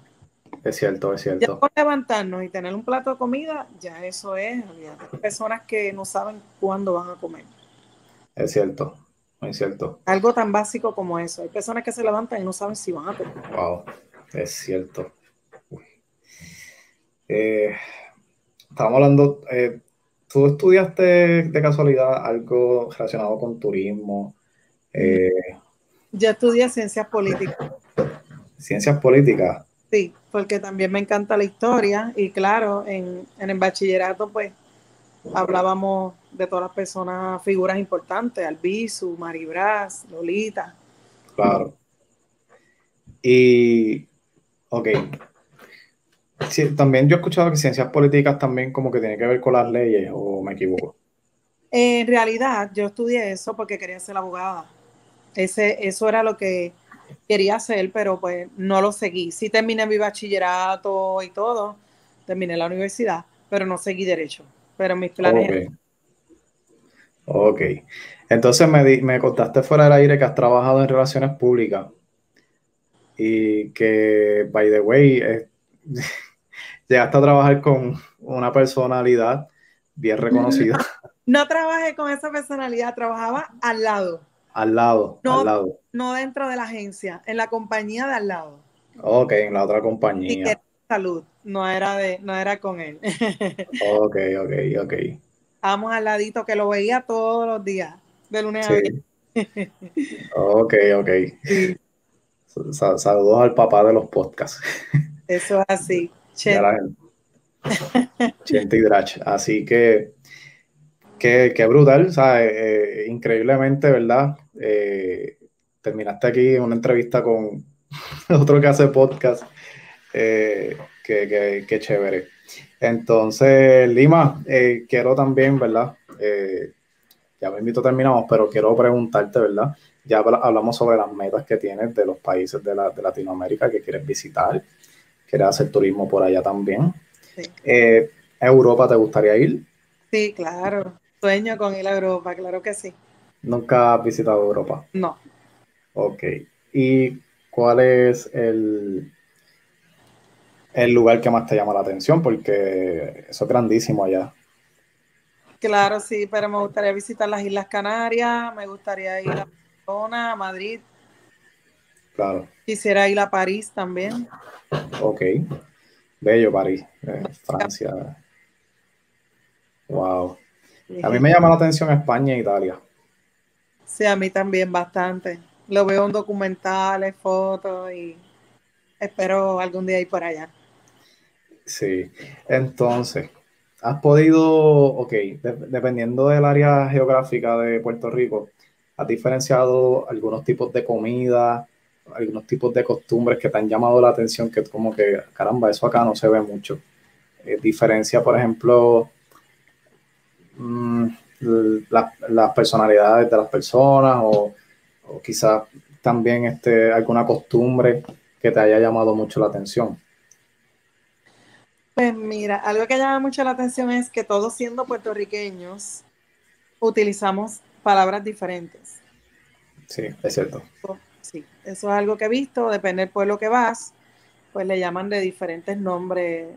Es cierto, es cierto. Ya por levantarnos y tener un plato de comida, ya eso es, Hay personas que no saben cuándo van a comer. Es cierto, es cierto. Algo tan básico como eso. Hay personas que se levantan y no saben si van a comer. Wow, es cierto. Eh, estábamos hablando, eh, ¿tú estudiaste de casualidad algo relacionado con turismo? Eh, Yo estudié ciencias políticas. ¿Ciencias políticas? Sí, porque también me encanta la historia y claro, en, en el bachillerato pues hablábamos de todas las personas, figuras importantes, Albizu, Maribras, Lolita. Claro. Y, ok, Sí, también yo he escuchado que ciencias políticas también como que tiene que ver con las leyes, o me equivoco. En realidad, yo estudié eso porque quería ser abogada. Ese, eso era lo que quería hacer, pero pues no lo seguí. Sí terminé mi bachillerato y todo, terminé la universidad, pero no seguí derecho. Pero mis planes. Ok. Entonces me, me contaste fuera del aire que has trabajado en relaciones públicas y que, by the way, llegaste a trabajar con una personalidad bien reconocida. No trabajé con esa personalidad, trabajaba al lado. Al lado, no, al lado. No dentro de la agencia, en la compañía de al lado. Ok, en la otra compañía. Y que salud, no era de, no era con él. ok, ok, ok. Vamos al ladito que lo veía todos los días, de lunes a viernes. ok, ok. Saludos al papá de los podcasts. Eso es así. Chente y Drach. Así que, qué brutal, eh, increíblemente, ¿verdad? Eh, terminaste aquí una entrevista con otro que hace podcast. Eh, que, chévere. Entonces, Lima, quiero también, ¿verdad? ya me invito, terminamos, pero quiero preguntarte, ¿verdad? Ya hablamos sobre las metas que tienes de los países de, de Latinoamérica que quieres visitar quieres hacer turismo por allá también. Eh, ¿Europa te gustaría ir? Sí, claro. Sueño con ir a Europa, claro que sí. ¿Nunca has visitado Europa? No. Ok. ¿Y cuál es el, el lugar que más te llama la atención? Porque eso es grandísimo allá. Claro, sí, pero me gustaría visitar las Islas Canarias, me gustaría ir a Barcelona, a Madrid. Claro. Quisiera ir a París también. Ok. Bello París, eh, Francia. Wow. A mí me llama la atención España e Italia. Sí, a mí también bastante. Lo veo en documentales, fotos y espero algún día ir por allá. Sí, entonces, has podido, ok, dependiendo del área geográfica de Puerto Rico, ¿Has diferenciado algunos tipos de comida, algunos tipos de costumbres que te han llamado la atención que como que, caramba, eso acá no se ve mucho? Eh, diferencia, por ejemplo, mm, las personalidades de las personas o, o quizás también este, alguna costumbre que te haya llamado mucho la atención. Pues mira, algo que llama mucho la atención es que todos siendo puertorriqueños utilizamos palabras diferentes. Sí, es cierto. Sí, eso es algo que he visto, depende del pueblo que vas, pues le llaman de diferentes nombres,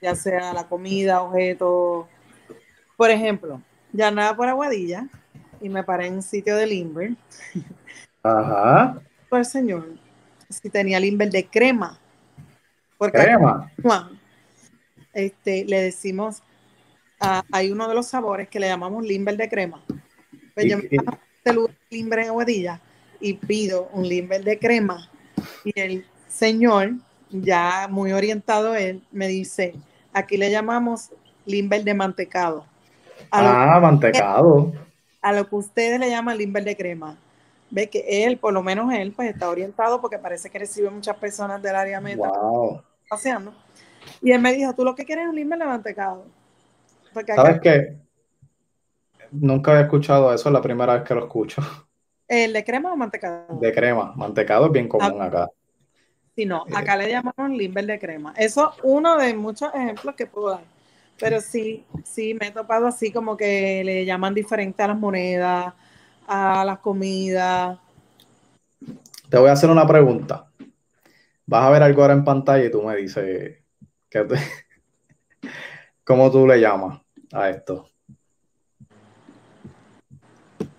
ya sea la comida, objeto. Por ejemplo, ya nada por Aguadilla y me paré en un sitio de Limber. Ajá. Pues señor, si tenía Limber de crema. Porque crema. Este, le decimos, hay uno de los sabores que le llamamos limber de crema. Pues yo me este limber en aguadilla y pido un limber de crema. Y el señor, ya muy orientado él, me dice, aquí le llamamos limber de mantecado. ah, mantecado. a lo que ustedes le llaman limber de crema. Ve que él, por lo menos él, pues está orientado porque parece que recibe muchas personas del área meta wow. paseando. Y él me dijo, tú lo que quieres es un limber de mantecado. ¿Sabes qué? Nunca había escuchado eso, es la primera vez que lo escucho. ¿El de crema o mantecado? De crema. Mantecado es bien común ah, acá. Sí, no, eh. acá le llamamos limber de crema. Eso es uno de muchos ejemplos que puedo dar. Pero sí, sí, me he topado así como que le llaman diferente a las monedas, a las comidas. Te voy a hacer una pregunta. Vas a ver algo ahora en pantalla y tú me dices, ¿Cómo tú le llamas a esto?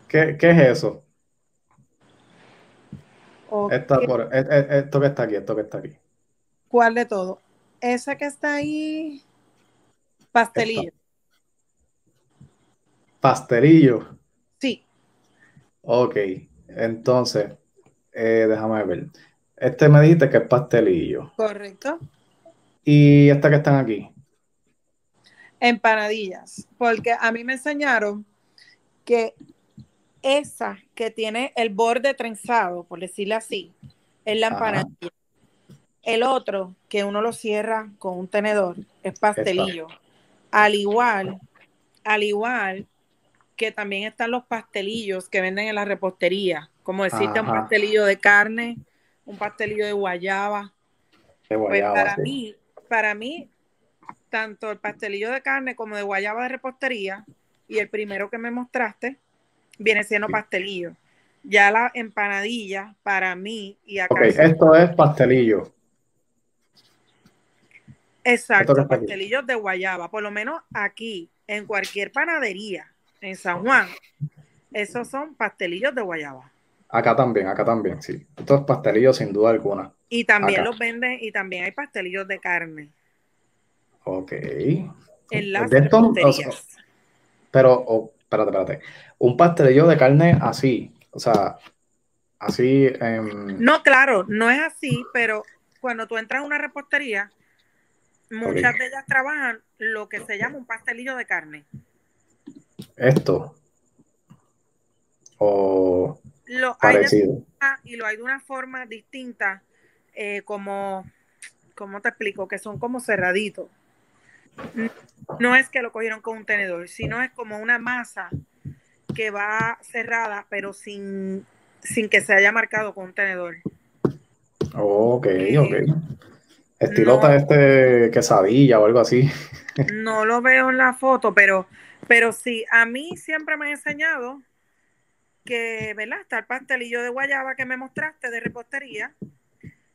¿Qué, es eso? Esto que está aquí, esto que está aquí. ¿Cuál de todo? Ese que está ahí, pastelillo. Pastelillo. Sí. Ok, entonces, eh, déjame ver. Este me dijiste que es pastelillo. Correcto. ¿Y esta que están aquí? Empanadillas, porque a mí me enseñaron que esa que tiene el borde trenzado, por decirlo así, es la empanadilla. El otro, que uno lo cierra con un tenedor, es pastelillo. Al igual, al igual que también están los pastelillos que venden en la repostería, como decirte un pastelillo de carne, un pastelillo de guayaba. De pues guayaba para mí, para mí, tanto el pastelillo de carne como de guayaba de repostería y el primero que me mostraste viene siendo pastelillo. Ya la empanadilla para mí y acá. esto es pastelillo. Exacto, pastelillos de guayaba. Por lo menos aquí, en cualquier panadería en San Juan, esos son pastelillos de guayaba. Acá también, acá también, sí. Estos pastelillos sin duda alguna. Y también los venden, y también hay pastelillos de carne. Ok. En las de pero, oh, espérate, espérate. Un pastelillo de carne así, o sea, así. No, claro, no es así, pero cuando tú entras a una repostería, muchas de ellas trabajan lo que se llama un pastelillo de carne. Esto. O lo parecido. y lo hay de una forma distinta, eh, como, ¿cómo te explico? Que son como cerraditos. No es que lo cogieron con un tenedor, sino es como una masa que va cerrada, pero sin, sin que se haya marcado con un tenedor. Ok, ok. Estilota este quesadilla o algo así. No lo veo en la foto, pero, pero sí, a mí siempre me han enseñado que, ¿verdad? Está el pastelillo de guayaba que me mostraste de repostería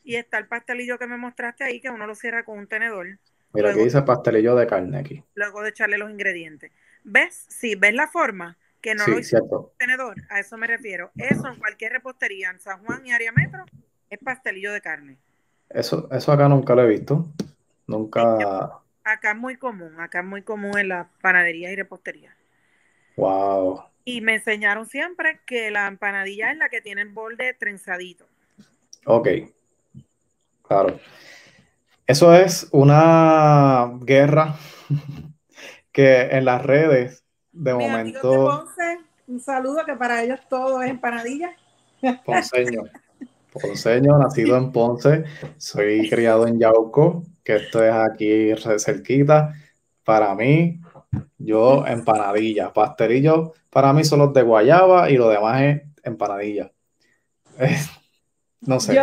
y está el pastelillo que me mostraste ahí que uno lo cierra con un tenedor. Mira, aquí dice pastelillo de carne aquí. Luego de echarle los ingredientes. ¿Ves? Sí, ¿ves la forma? Que no lo hice tenedor, a eso me refiero. Eso en cualquier repostería en San Juan y área metro es pastelillo de carne. Eso, eso acá nunca lo he visto. Nunca. Acá es muy común, acá es muy común en las panaderías y reposterías. Wow. Y me enseñaron siempre que la empanadilla es la que tiene el borde trenzadito. Ok. Claro. Eso es una guerra que en las redes de momento. Un saludo que para ellos todo es empanadilla. Ponceño. Ponceño, nacido en Ponce. Soy criado en Yauco, que esto es aquí cerquita. Para mí, yo empanadilla. Pastelillo, para mí son los de guayaba y lo demás es empanadilla. no sé.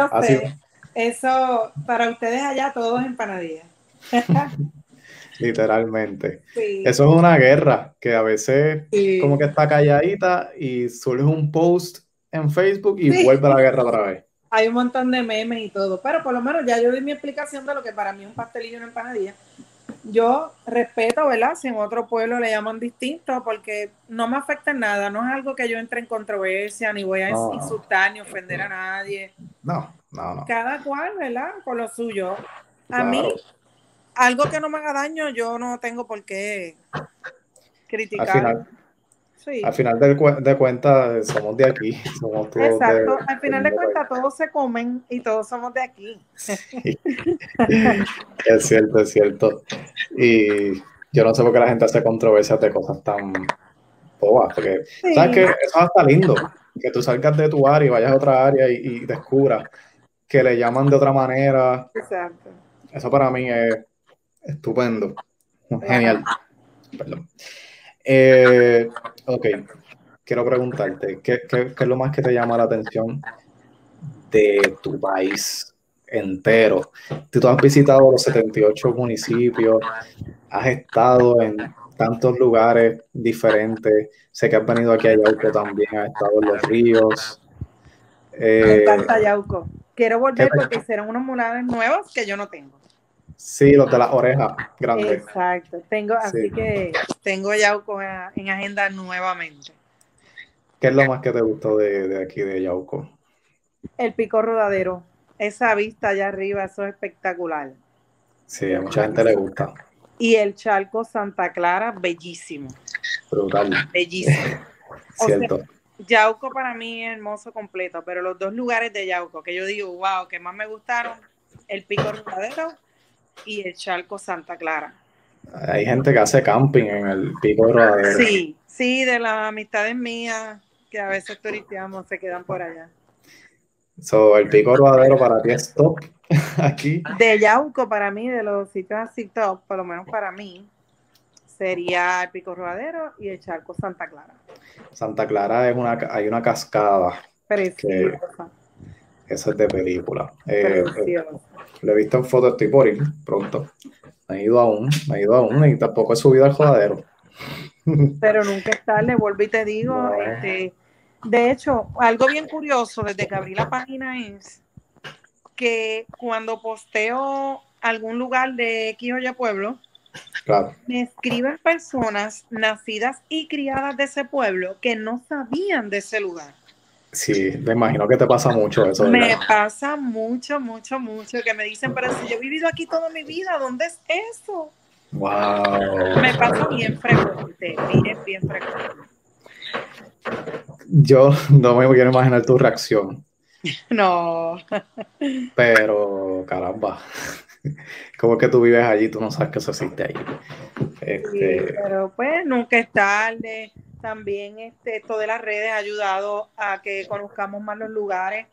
Eso, para ustedes allá todo es empanadilla. Literalmente. Eso es una guerra que a veces como que está calladita y surge un post en Facebook y vuelve a la guerra otra vez. Hay un montón de memes y todo, pero por lo menos ya yo di mi explicación de lo que para mí es un pastelillo y una empanadilla. Yo respeto, ¿verdad? Si en otro pueblo le llaman distinto, porque no me afecta en nada, no es algo que yo entre en controversia, ni voy a insultar ni ofender a nadie. No, no, no. Cada cual, ¿verdad? Con lo suyo. A mí, algo que no me haga daño, yo no tengo por qué criticar. Al final de, de cuentas, somos de aquí. Somos todos Exacto, al final de, cuentas, todos se comen y todos somos de aquí. es cierto, es cierto. Y yo no sé por qué la gente hace controversias de cosas tan bobas, porque sabes que eso está lindo, que tú salgas de tu área y vayas a otra área y, y descubras que le llaman de otra manera. Exacto. Eso para mí es estupendo, genial. Perdón. Eh, ok, quiero preguntarte, ¿qué, es lo más que te llama la atención de tu país entero? Tú has visitado los 78 municipios, has estado en tantos lugares diferentes, sé que has venido aquí a Yauco también, has estado en los ríos. Me eh, encanta Yauco. Quiero volver porque hicieron unos murales nuevos que yo no tengo. Sí, los de las orejas grandes. Exacto, tengo, así que tengo Yauco en agenda nuevamente. ¿Qué es lo más que te gustó de, aquí de Yauco? El pico rodadero, esa vista allá arriba, eso es espectacular. Sí, a mucha gente le gusta. Y el charco Santa Clara, bellísimo. Brutal. Bellísimo. Cierto. Yauco para mí es hermoso completo, pero los dos lugares de Yauco que yo digo, wow, que más me gustaron, el pico rodadero y el Charco Santa Clara. Hay gente que hace camping en el Pico Rodadero. Sí, sí, de las amistades mías que a veces turisteamos se quedan por allá. So, el Pico Rodadero para ti es top aquí. De Yauco para mí, de los sitios así top, por lo menos para mí, sería el Pico Rodadero y el Charco Santa Clara. Santa Clara es una, hay una cascada. Preciosa. Eso es de película. Eh, lo he visto en fotos, estoy por ir pronto. Me he ido aún, me he ido aún y tampoco he subido al jodadero. Pero nunca es tarde, vuelvo y te digo. Este, de hecho, algo bien curioso desde que abrí la página es que cuando posteo algún lugar de X o me escriben personas nacidas y criadas de ese pueblo que no sabían de ese lugar. Sí, me imagino que te pasa mucho eso. Me pasa mucho, mucho, mucho, que me dicen, pero si yo he vivido aquí toda mi vida, ¿dónde es eso? Wow. Me pasa bien frecuente, bien, bien frecuente. Yo no me quiero imaginar tu reacción. No. Pero, caramba. Como que tú vives allí, tú no sabes que eso existe ahí. Este... pero pues nunca es tarde también este, esto de las redes ha ayudado a que conozcamos más los lugares,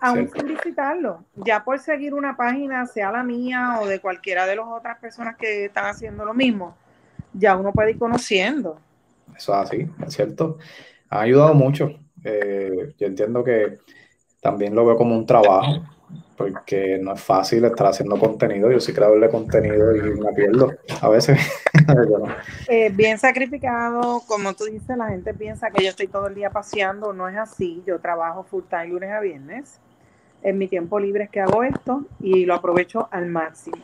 aún sin visitarlo. Ya por seguir una página, sea la mía o de cualquiera de las otras personas que están haciendo lo mismo, ya uno puede ir conociendo. Eso es así, es cierto. Ha ayudado mucho. Eh, yo entiendo que también lo veo como un trabajo porque no es fácil estar haciendo contenido. Yo sí creo de contenido y me pierdo a veces. Eh, bien sacrificado, como tú dices, la gente piensa que yo estoy todo el día paseando. No es así. Yo trabajo full time lunes a viernes. En mi tiempo libre es que hago esto y lo aprovecho al máximo.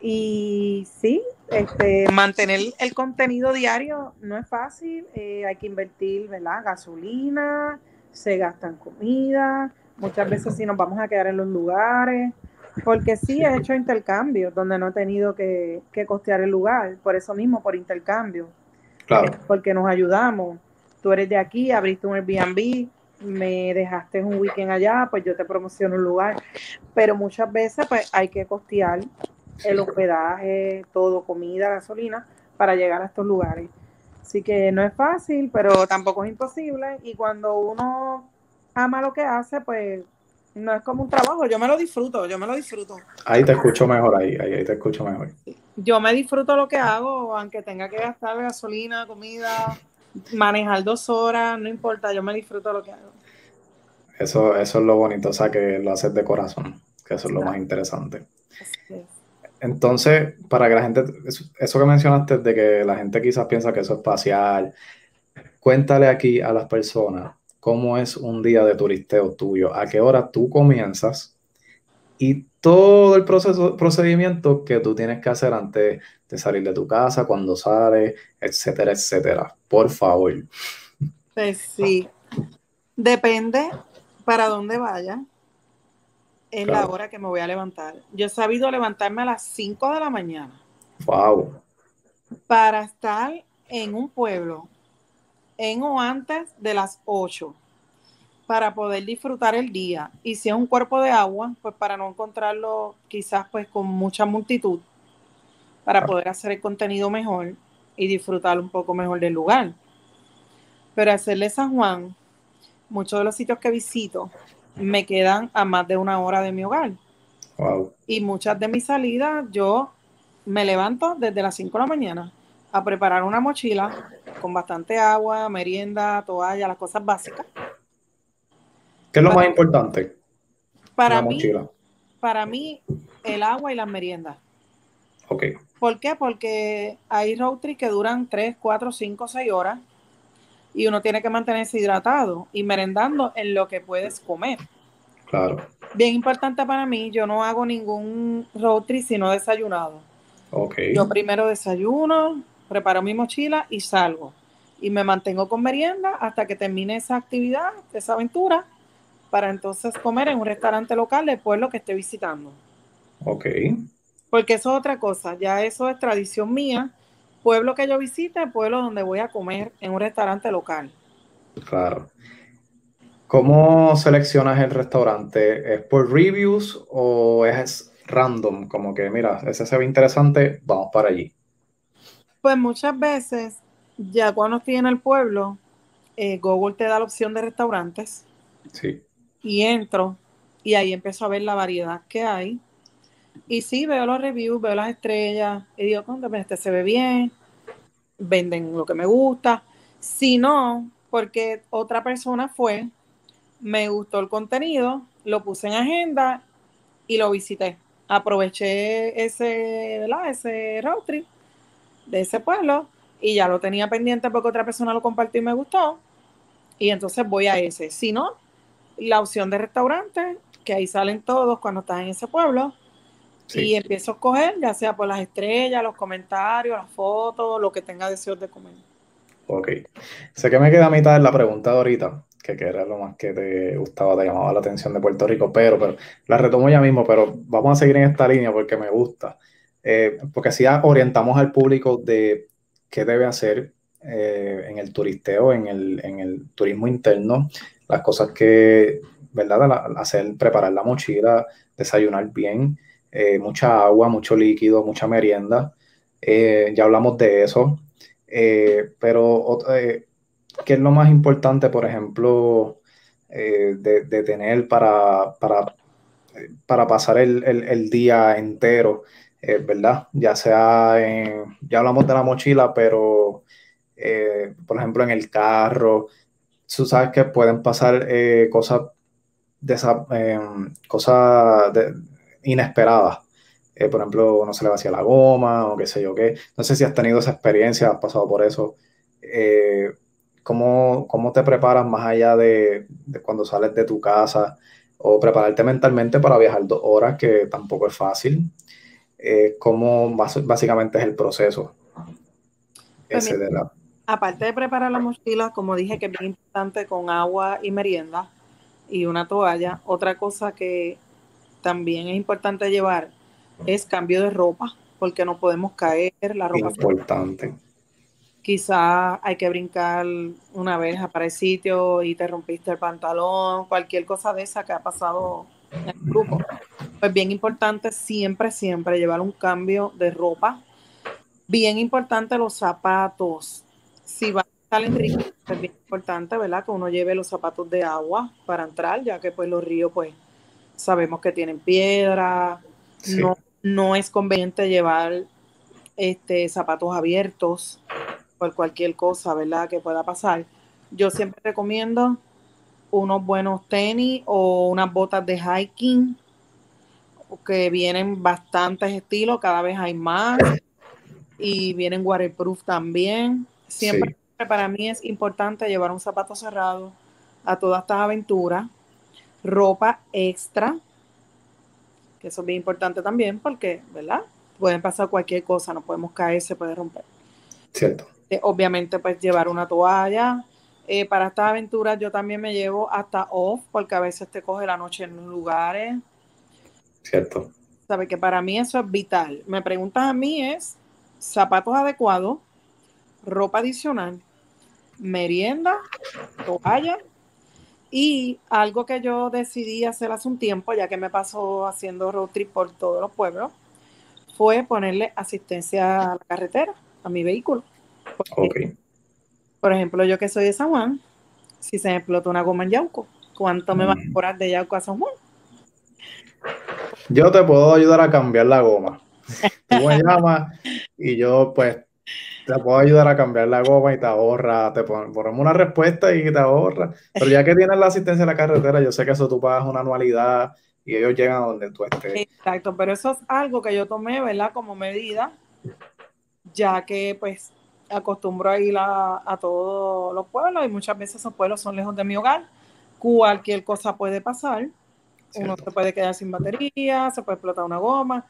Y sí, este, mantener el contenido diario no es fácil. Eh, hay que invertir, ¿verdad? Gasolina, se gastan comida Muchas veces sí nos vamos a quedar en los lugares, porque sí he hecho intercambios donde no he tenido que, costear el lugar, por eso mismo, por intercambio. Claro. Eh, porque nos ayudamos. Tú eres de aquí, abriste un Airbnb, me dejaste un weekend allá, pues yo te promociono un lugar. Pero muchas veces pues hay que costear el hospedaje, todo, comida, gasolina, para llegar a estos lugares. Así que no es fácil, pero tampoco es imposible. Y cuando uno ama lo que hace, pues no es como un trabajo. Yo me lo disfruto, yo me lo disfruto. Ahí te escucho mejor, ahí, ahí, te escucho mejor. Yo me disfruto lo que hago, aunque tenga que gastar gasolina, comida, manejar dos horas, no importa, yo me disfruto lo que hago. Eso, eso es lo bonito, o sea, que lo haces de corazón, que eso es lo más interesante. Entonces, para que la gente, eso que mencionaste de que la gente quizás piensa que eso es espacial, cuéntale aquí a las personas cómo es un día de turisteo tuyo, a qué hora tú comienzas y todo el proceso, procedimiento que tú tienes que hacer antes de salir de tu casa, cuando sales, etcétera, etcétera. Por favor. Pues sí. Depende para dónde vaya es la hora que me voy a levantar. Yo he sabido levantarme a las 5 de la mañana. Wow. Para estar en un pueblo en o antes de las 8 para poder disfrutar el día. Y si es un cuerpo de agua, pues para no encontrarlo quizás pues con mucha multitud, para poder hacer el contenido mejor y disfrutar un poco mejor del lugar. Pero hacerle San Juan, muchos de los sitios que visito, me quedan a más de una hora de mi hogar. Y muchas de mis salidas yo me levanto desde las 5 de la mañana a preparar una mochila con bastante agua, merienda, toalla, las cosas básicas. ¿Qué es lo más importante? Para mí, para mí, el agua y las meriendas. Ok. ¿Por qué? Porque hay road trips que duran 3, 4, 5, 6 horas y uno tiene que mantenerse hidratado y merendando en lo que puedes comer. Claro. Bien importante para mí, yo no hago ningún road trip sino desayunado. Okay. Yo primero desayuno, preparo mi mochila y salgo. Y me mantengo con merienda hasta que termine esa actividad, esa aventura, para entonces comer en un restaurante local del pueblo que esté visitando. Ok. Porque eso es otra cosa, ya eso es tradición mía pueblo que yo visite, pueblo donde voy a comer en un restaurante local. Claro. ¿Cómo seleccionas el restaurante? ¿Es por reviews o es random? Como que, mira, ese se ve interesante, vamos para allí. Pues muchas veces, ya cuando estoy en el pueblo, eh, Google te da la opción de restaurantes. Sí. Y entro y ahí empiezo a ver la variedad que hay y sí, veo los reviews, veo las estrellas y digo, este se ve bien, venden lo que me gusta. Si no, porque otra persona fue, me gustó el contenido, lo puse en agenda y lo visité. Aproveché ese, ¿verdad? ese road trip de ese pueblo y ya lo tenía pendiente porque otra persona lo compartió y me gustó. Y entonces voy a ese. Si no, la opción de restaurante, que ahí salen todos cuando estás en ese pueblo, y empiezo a escoger, ya sea por las estrellas, los comentarios, las fotos, lo que tenga deseos de comer. Ok. Sé que me queda a mitad de la pregunta de ahorita, que, era lo más que te gustaba, te llamaba la atención de Puerto Rico, pero, pero la retomo ya mismo, pero vamos a seguir en esta línea porque me gusta. Eh, porque así orientamos al público de qué debe hacer eh, en el turisteo, en el, en el turismo interno, las cosas que, ¿verdad? hacer, preparar la mochila, desayunar bien, eh, mucha agua, mucho líquido, mucha merienda. Eh, ya hablamos de eso. Pero, ¿qué es lo más importante, por ejemplo, de, tener para, para, para pasar el, día entero? ¿Verdad? Ya sea en, ya hablamos de la mochila, pero, por ejemplo, en el carro, tú sabes que pueden pasar cosas de esa, cosas de, inesperadas. Eh, por ejemplo, no se le vacía la goma o qué sé yo qué. No sé si has tenido esa experiencia, has pasado por eso. Eh, ¿cómo, te preparas más allá de, cuando sales de tu casa o prepararte mentalmente para viajar dos horas, que tampoco es fácil? Eh, ¿Cómo básicamente es el proceso? Pues aparte de preparar la mochila, como dije que es bien importante con agua y merienda y una toalla, otra cosa que también es importante llevar es cambio de ropa, porque no podemos caer, la ropa. Importante. Quizás hay que brincar una vez para el sitio y te rompiste el pantalón, cualquier cosa de esa que ha pasado el grupo. Pues bien importante siempre, siempre llevar un cambio de ropa. Bien importante los zapatos. si va a estar en río, es bien importante, ¿verdad? Que uno lleve los zapatos de agua para entrar, ya que pues los ríos, pues, sabemos que tienen piedra, no, no es conveniente llevar este, zapatos abiertos por cualquier cosa, ¿verdad? Que pueda pasar. Yo siempre recomiendo unos buenos tenis o unas botas de hiking que vienen bastantes estilos, cada vez hay más y vienen waterproof también. Siempre para mí es importante llevar un zapato cerrado a todas estas aventuras, ropa extra, que eso es bien importante también porque, ¿verdad? Pueden pasar cualquier cosa, no podemos caer, se puede romper. Cierto. Eh, obviamente, pues llevar una toalla. Eh, para estas aventuras yo también me llevo hasta off, porque a veces te coge la noche en lugares. Cierto. Sabe que para mí eso es vital. Me preguntas a mí es zapatos adecuados, ropa adicional, merienda, toalla y algo que yo decidí hacer hace un tiempo, ya que me pasó haciendo road trip por todos los pueblos, fue ponerle asistencia a la carretera, a mi vehículo. Por ejemplo, yo que soy de San Juan, si se me explota una goma en Yauco, ¿cuánto me va a mm. cobrar de Yauco a San Juan? Yo te puedo ayudar a cambiar la goma. Tú me llamas y yo pues te puedo ayudar a cambiar la goma y te ahorra, te ponemos una respuesta y te ahorra. Pero ya que tienes la asistencia de la carretera, yo sé que eso tú pagas una anualidad y ellos llegan a donde tú estés. Exacto, pero eso es algo que yo tomé, ¿verdad? Como medida, ya que pues acostumbro a ir a, todos los pueblos y muchas veces esos pueblos son lejos de mi hogar. Cualquier cosa puede pasar. Uno se puede quedar sin batería, se puede explotar una goma,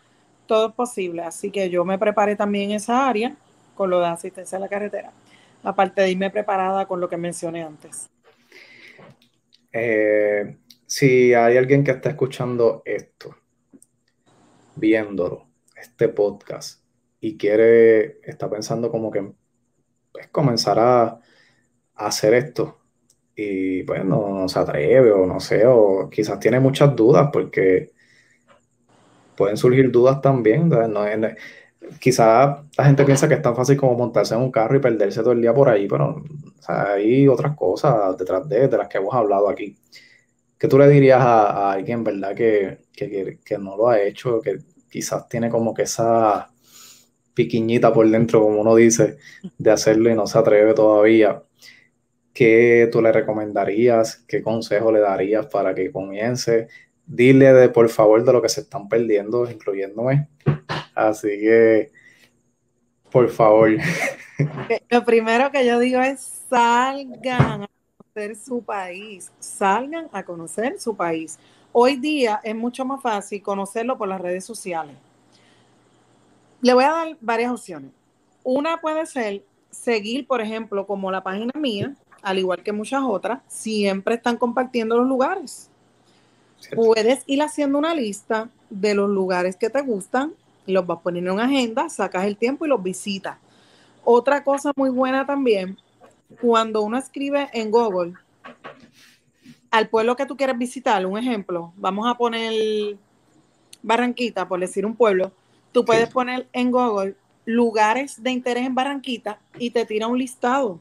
todo es posible. Así que yo me preparé también en esa área con lo de asistencia a la carretera, aparte de irme preparada con lo que mencioné antes. Eh, si hay alguien que está escuchando esto, viéndolo, este podcast, y quiere, está pensando como que pues, comenzar a, hacer esto, y pues no, se atreve o no sé, o quizás tiene muchas dudas porque pueden surgir dudas también. No, quizás la gente piensa que es tan fácil como montarse en un carro y perderse todo el día por ahí, pero hay otras cosas detrás de, las que hemos hablado aquí. ¿Qué tú le dirías a, alguien, verdad, que, que, que, no lo ha hecho, que quizás tiene como que esa piquiñita por dentro, como uno dice, de hacerlo y no se atreve todavía? ¿Qué tú le recomendarías? ¿Qué consejo le darías para que comience? Dile de por favor de lo que se están perdiendo, incluyéndome. Así que, por favor. Lo primero que yo digo es salgan a conocer su país, salgan a conocer su país. Hoy día es mucho más fácil conocerlo por las redes sociales. Le voy a dar varias opciones. Una puede ser seguir, por ejemplo, como la página mía, al igual que muchas otras, siempre están compartiendo los lugares. Puedes ir haciendo una lista de los lugares que te gustan los vas poniendo en agenda, sacas el tiempo y los visitas. Otra cosa muy buena también, cuando uno escribe en Google al pueblo que tú quieres visitar, un ejemplo, vamos a poner Barranquita, por decir un pueblo, tú puedes poner en Google lugares de interés en Barranquita y te tira un listado.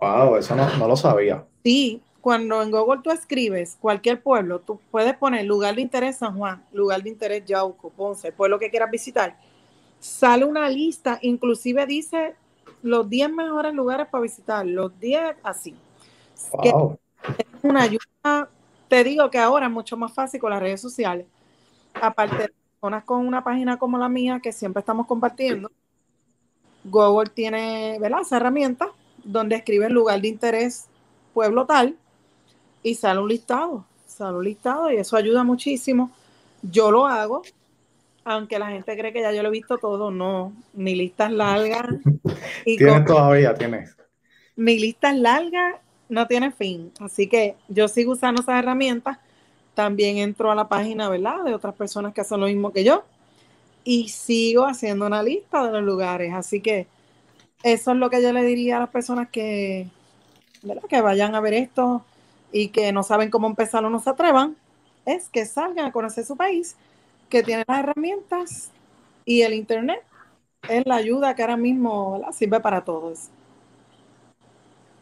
Wow, eso no, no lo sabía. Sí, cuando en Google tú escribes cualquier pueblo, tú puedes poner lugar de interés San Juan, lugar de interés Yauco, Ponce, el pueblo que quieras visitar. Sale una lista, inclusive dice los 10 mejores lugares para visitar, los 10 así. Wow. es una ayuda, te digo que ahora es mucho más fácil con las redes sociales. Aparte de personas con una página como la mía, que siempre estamos compartiendo, Google tiene, ¿verdad? Esa herramienta donde escribe lugar de interés pueblo tal y sale un listado, sale un listado y eso ayuda muchísimo. Yo lo hago, aunque la gente cree que ya yo lo he visto todo, no, mi lista es larga. Y tienes todavía, tienes. Mi lista es larga, no tiene fin, así que yo sigo usando esas herramientas. También entro a la página, ¿verdad? De otras personas que hacen lo mismo que yo y sigo haciendo una lista de los lugares. Así que eso es lo que yo le diría a las personas que, ¿verdad? que vayan a ver esto y que no saben cómo empezar o no se atrevan, es que salgan a conocer su país, que tienen las herramientas y el Internet es la ayuda que ahora mismo sirve para todos.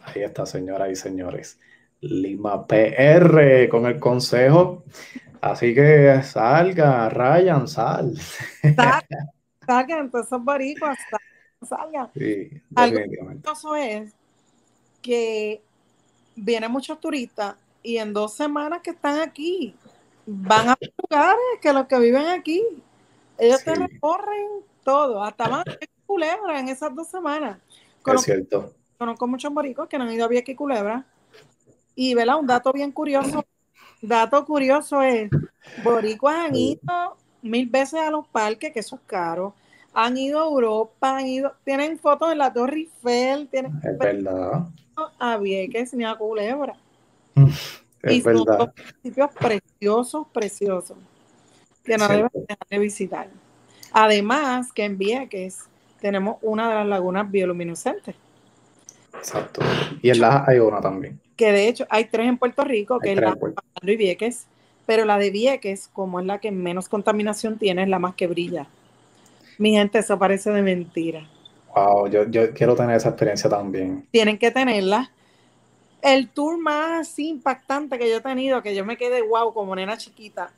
Ahí está, señoras y señores. Lima PR con el consejo. Así que salga, Ryan, sal. Salgan, todos esos boricuas, salgan. Sí. Algo es que vienen muchos turistas y en dos semanas que están aquí, van a lugares que los que viven aquí. Ellos te recorren todo, hasta más que Culebra en esas dos semanas. es cierto. Conozco muchos boricos que no han ido a Vieques y Culebra. Y, ¿verdad? Un dato bien curioso. Dato curioso es, boricuas han ido mil veces a los parques, que eso es caro. Han ido a Europa, han ido, tienen fotos en la Torre Eiffel, tienen es verdad. a Vieques ni a Culebra. Es y verdad. son sitios preciosos, preciosos, que no deben dejar de visitar. Además, que en Vieques tenemos una de las lagunas bioluminescentes. Exacto. Y en Laja hay una también. Que de hecho hay tres en Puerto Rico, que es la de Vieques, pero la de Vieques, como es la que menos contaminación tiene, es la más que brilla. Mi gente, eso parece de mentira. Wow, yo, yo quiero tener esa experiencia también. Tienen que tenerla. El tour más impactante que yo he tenido, que yo me quedé wow como nena chiquita,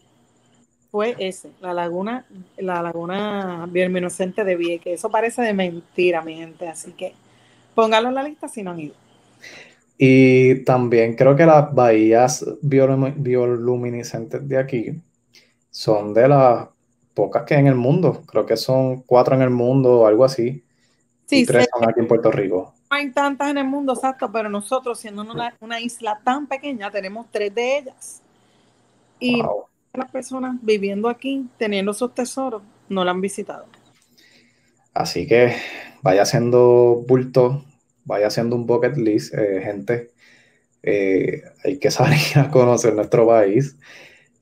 fue ese, la laguna, la laguna bioluminescente de Vieques. Eso parece de mentira, mi gente. Así que póngalo en la lista si no han ido. Y también creo que las bahías bioluminiscentes de aquí son de las pocas que hay en el mundo. Creo que son cuatro en el mundo o algo así. Sí, y tres son aquí en Puerto Rico hay tantas en el mundo, exacto, pero nosotros, siendo una, isla tan pequeña, tenemos tres de ellas. Y las personas viviendo aquí, teniendo esos tesoros, no la han visitado. Así que vaya haciendo bulto, vaya haciendo un bucket list, eh, gente. Eh, hay que salir a conocer nuestro país.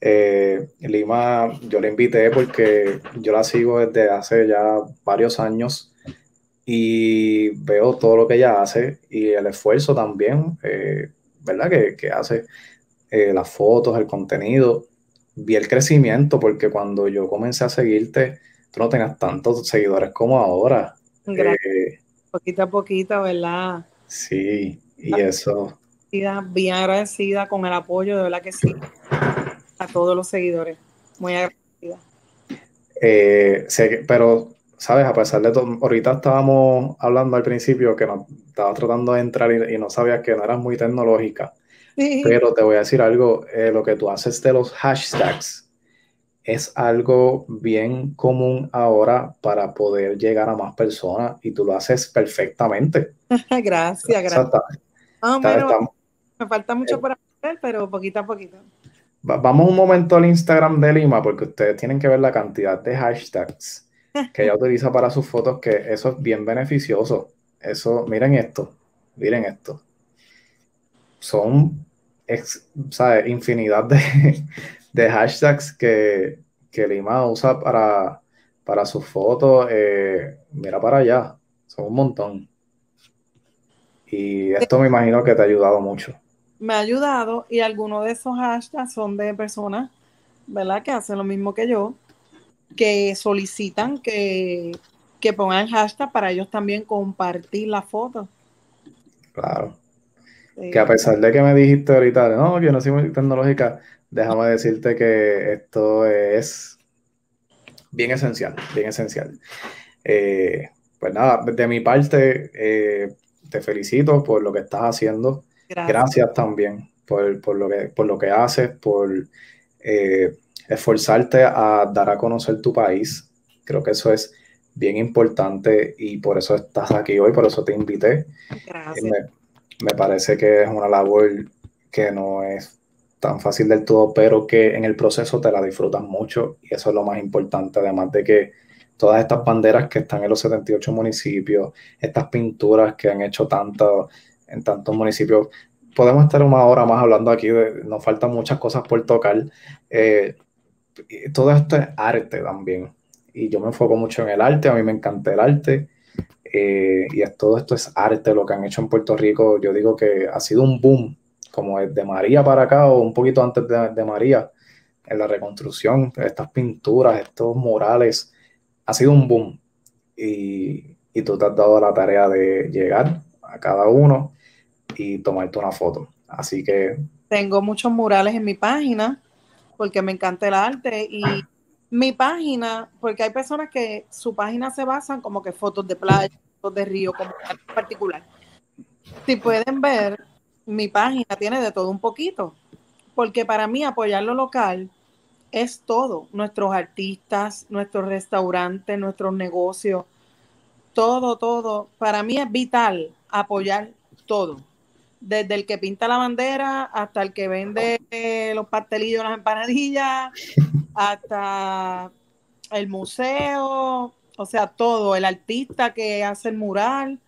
Eh, Lima, yo la invité porque yo la sigo desde hace ya varios años y veo todo lo que ella hace y el esfuerzo también, eh, ¿verdad? Que, hace eh, las fotos, el contenido. Vi el crecimiento porque cuando yo comencé a seguirte, tú no tenías tantos seguidores como ahora. Eh, poquito a poquito, ¿verdad? Sí, y eso. Bien agradecida con el apoyo, de verdad que sí, a todos los seguidores. Muy agradecida. pero sabes, a pesar de todo, ahorita estábamos hablando al principio que no, estabas tratando de entrar y, no sabías que no eras muy tecnológica. Pero te voy a decir algo, eh, lo que tú haces de los hashtags es algo bien común ahora para poder llegar a más personas y tú lo haces perfectamente. gracias, gracias. Ah, me falta mucho por hacer, pero poquito a poquito. vamos un momento al Instagram de Lima porque ustedes tienen que ver la cantidad de hashtags que ella utiliza para sus fotos, que eso es bien beneficioso. Eso, miren esto, miren esto. Son, ¿sabes? Infinidad de, de hashtags que, que, Lima usa para, para sus fotos. Eh, mira para allá, son un montón. Y esto me imagino que te ha ayudado mucho. Me ha ayudado y algunos de esos hashtags son de personas, ¿verdad? Que hacen lo mismo que yo que solicitan que, que pongan hashtag para ellos también compartir la foto. Claro. Que a pesar de que me dijiste ahorita, no, yo no soy muy tecnológica, déjame decirte que esto es bien esencial, bien esencial. Eh, pues nada, de mi parte, eh, te felicito por lo que estás haciendo. Gracias, también por, por, lo que, por lo que haces, por eh, esforzarte a dar a conocer tu país. Creo que eso es bien importante y por eso estás aquí hoy, por eso te invité. Me, parece que es una labor que no es tan fácil del todo, pero que en el proceso te la disfrutas mucho y eso es lo más importante, además de que todas estas banderas que están en los 78 municipios, estas pinturas que han hecho tanto en tantos municipios, podemos estar una hora más hablando aquí, nos faltan muchas cosas por tocar. Eh, todo esto es arte también. Y yo me enfoco mucho en el arte, a mí me encanta el arte. Eh, y todo esto es arte, lo que han hecho en Puerto Rico. Yo digo que ha sido un boom, como de María para acá o un poquito antes de, María, en la reconstrucción, estas pinturas, estos murales, ha sido un boom. Y, y tú te has dado la tarea de llegar a cada uno y tomarte una foto. Así que... Tengo muchos murales en mi página porque me encanta el arte y mi página, porque hay personas que su página se basan como que fotos de playa, fotos de río, como en particular. Si pueden ver, mi página tiene de todo un poquito, porque para mí apoyar lo local es todo, nuestros artistas, nuestros restaurantes, nuestros negocios, todo, todo. Para mí es vital apoyar todo. Desde el que pinta la bandera hasta el que vende eh, los pastelillos, las empanadillas, hasta el museo, o sea, todo, el artista que hace el mural,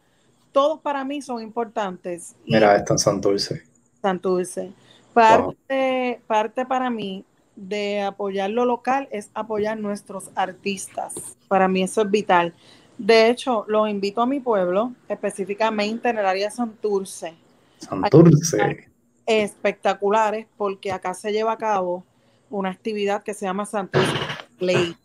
todos para mí son importantes. Mira, esto en Santurce. Santurce. Parte, parte para mí de apoyar lo local es apoyar nuestros artistas. Para mí eso es vital. De hecho, los invito a mi pueblo, específicamente en el área de Santurce. Santurce. Espectaculares, porque acá se lleva a cabo una actividad que se llama Santurce Play.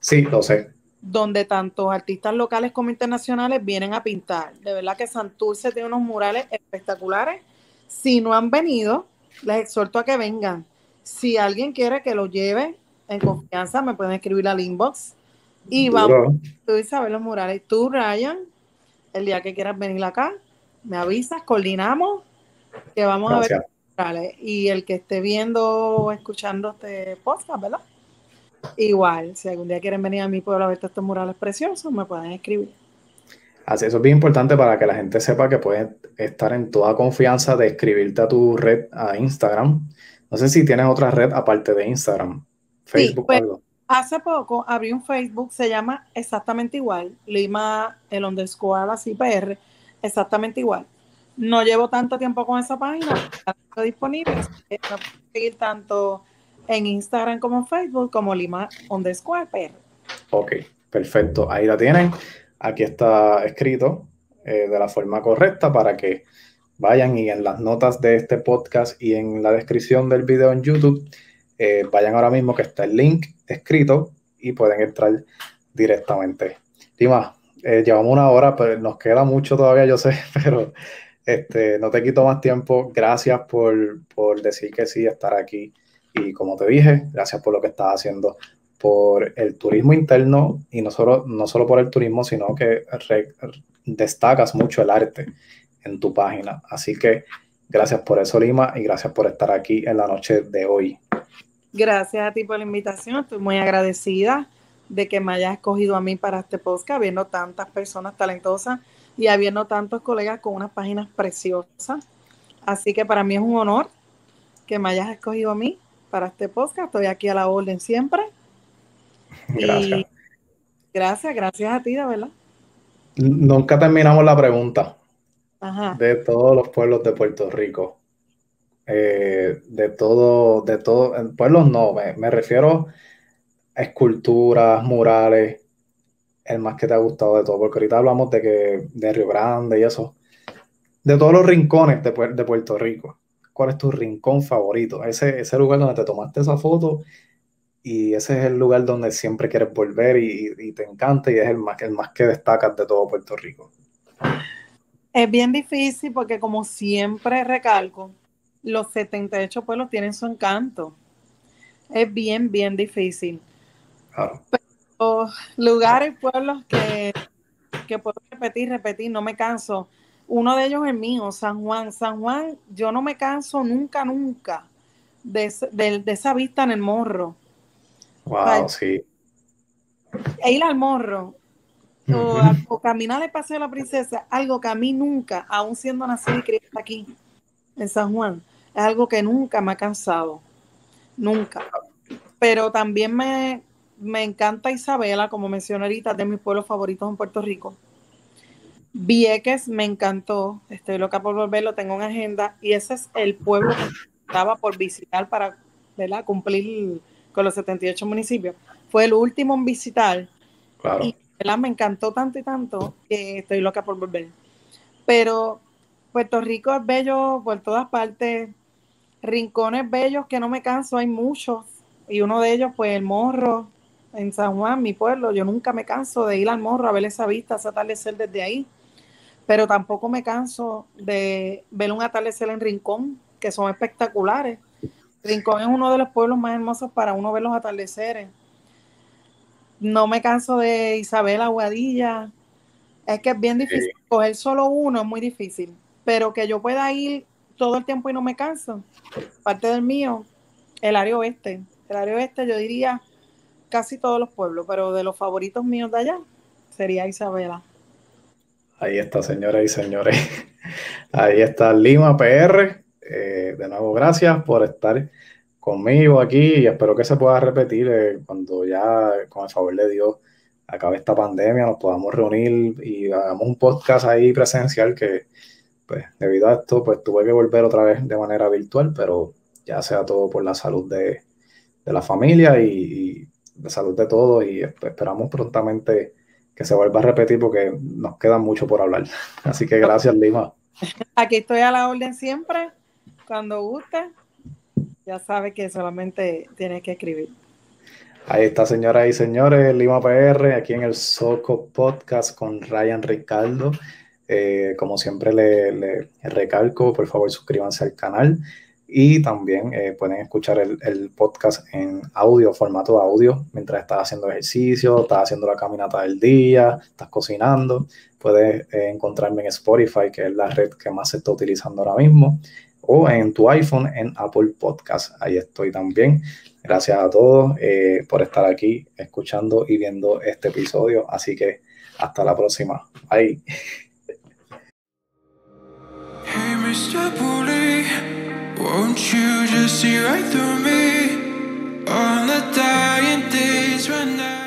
Sí, lo sé. Donde tanto artistas locales como internacionales vienen a pintar. De verdad que Santurce tiene unos murales espectaculares. Si no han venido, les exhorto a que vengan. Si alguien quiere que lo lleve en confianza, me pueden escribir al inbox y vamos, tú Isabel los Morales, tú Ryan, el día que quieras venir acá, me avisas, coordinamos, que vamos a ver Morales. Y el que esté viendo o escuchando este podcast, ¿verdad? Igual, si algún día quieren venir a mi pueblo a ver estos murales preciosos, me pueden escribir. Así, eso es bien importante para que la gente sepa que puedes estar en toda confianza de escribirte a tu red, a Instagram. No sé si tienes otra red aparte de Instagram, Facebook pues, algo. Hace poco abrí un Facebook, se llama exactamente igual, Lima, el underscore, así PR, exactamente igual. No llevo tanto tiempo con esa página, está disponible, no seguir tanto en Instagram como en Facebook, como Lima underscore PR. Ok, perfecto, ahí la tienen. Aquí está escrito eh, de la forma correcta para que vayan y en las notas de este podcast y en la descripción del video en YouTube eh, vayan ahora mismo que está el link escrito y pueden entrar directamente. Dima, eh, llevamos una hora, pero nos queda mucho todavía, yo sé, pero este, no te quito más tiempo. Gracias por, por decir que sí, estar aquí. Y como te dije, gracias por lo que estás haciendo por el turismo interno y no solo, no solo por el turismo, sino que destacas mucho el arte en tu página. Así que gracias por eso, Lima, y gracias por estar aquí en la noche de hoy. Gracias a ti por la invitación. Estoy muy agradecida de que me hayas escogido a mí para este podcast, habiendo tantas personas talentosas y habiendo tantos colegas con unas páginas preciosas. Así que para mí es un honor que me hayas escogido a mí para este podcast. Estoy aquí a la orden siempre. Gracias. gracias, gracias a ti, de verdad. Nunca terminamos la pregunta de todos los pueblos de Puerto Rico. Eh, de todo, de todo, pueblos no, me, refiero a esculturas, murales, el más que te ha gustado de todo, porque ahorita hablamos de que de Río Grande y eso, de todos los rincones de, de Puerto Rico. ¿Cuál es tu rincón favorito? Ese, ese lugar donde te tomaste esa foto y ese es el lugar donde siempre quieres volver y, te encanta y es el más, el más que destacas de todo Puerto Rico. Es bien difícil porque como siempre recalco, los 78 pueblos tienen su encanto. Es bien, bien difícil. Pero lugares, pueblos que, que puedo repetir, repetir, no me canso. Uno de ellos es mío, San Juan. San Juan, yo no me canso nunca, nunca de, esa vista en el morro. Wow, sí. E ir al morro, o, o, caminar el paseo de la princesa, algo que a mí nunca, aún siendo nacido y criada aquí en San Juan, es algo que nunca me ha cansado, nunca. Pero también me, encanta Isabela, como mencioné ahorita, de mis pueblos favoritos en Puerto Rico. Vieques me encantó, estoy loca por volverlo, tengo una agenda y ese es el pueblo que estaba por visitar para ¿verdad? cumplir con los 78 municipios. Fue el último en visitar y me encantó tanto y tanto que estoy loca por volver. Pero Puerto Rico es bello por todas partes, rincones bellos que no me canso, hay muchos. Y uno de ellos, pues el morro en San Juan, mi pueblo. Yo nunca me canso de ir al morro a ver esa vista, ese atardecer desde ahí. Pero tampoco me canso de ver un atardecer en Rincón, que son espectaculares. Rincón es uno de los pueblos más hermosos para uno ver los atardeceres. No me canso de Isabel Aguadilla. Es que es bien difícil. Coger solo uno es muy difícil. Pero que yo pueda ir todo el tiempo y no me canso. Parte del mío, el área oeste. El área oeste, yo diría casi todos los pueblos, pero de los favoritos míos de allá sería Isabela. Ahí está, señoras y señores. Ahí está Lima PR. Eh, de nuevo, gracias por estar conmigo aquí y espero que se pueda repetir eh, cuando ya, con el favor de Dios, acabe esta pandemia, nos podamos reunir y hagamos un podcast ahí presencial que, pues, debido a esto, pues tuve que volver otra vez de manera virtual, pero ya sea todo por la salud de, la familia y, y, de salud de todos y esperamos prontamente que se vuelva a repetir porque nos queda mucho por hablar. Así que gracias, Lima. Aquí estoy a la orden siempre, cuando guste. Ya sabe que solamente tiene que escribir. Ahí está, señoras y señores, Lima PR, aquí en el Soco Podcast con Ryan Ricardo. Eh, como siempre le, le, recalco, por favor suscríbanse al canal y también eh, pueden escuchar el, podcast en audio, formato audio, mientras estás haciendo ejercicio, estás haciendo la caminata del día, estás cocinando. Puedes eh, encontrarme en Spotify, que es la red que más se está utilizando ahora mismo, o en tu iPhone en Apple Podcast. Ahí estoy también. Gracias a todos eh, por estar aquí escuchando y viendo este episodio. Así que hasta la próxima. Bye. Won't you just see right through me? On the dying days when I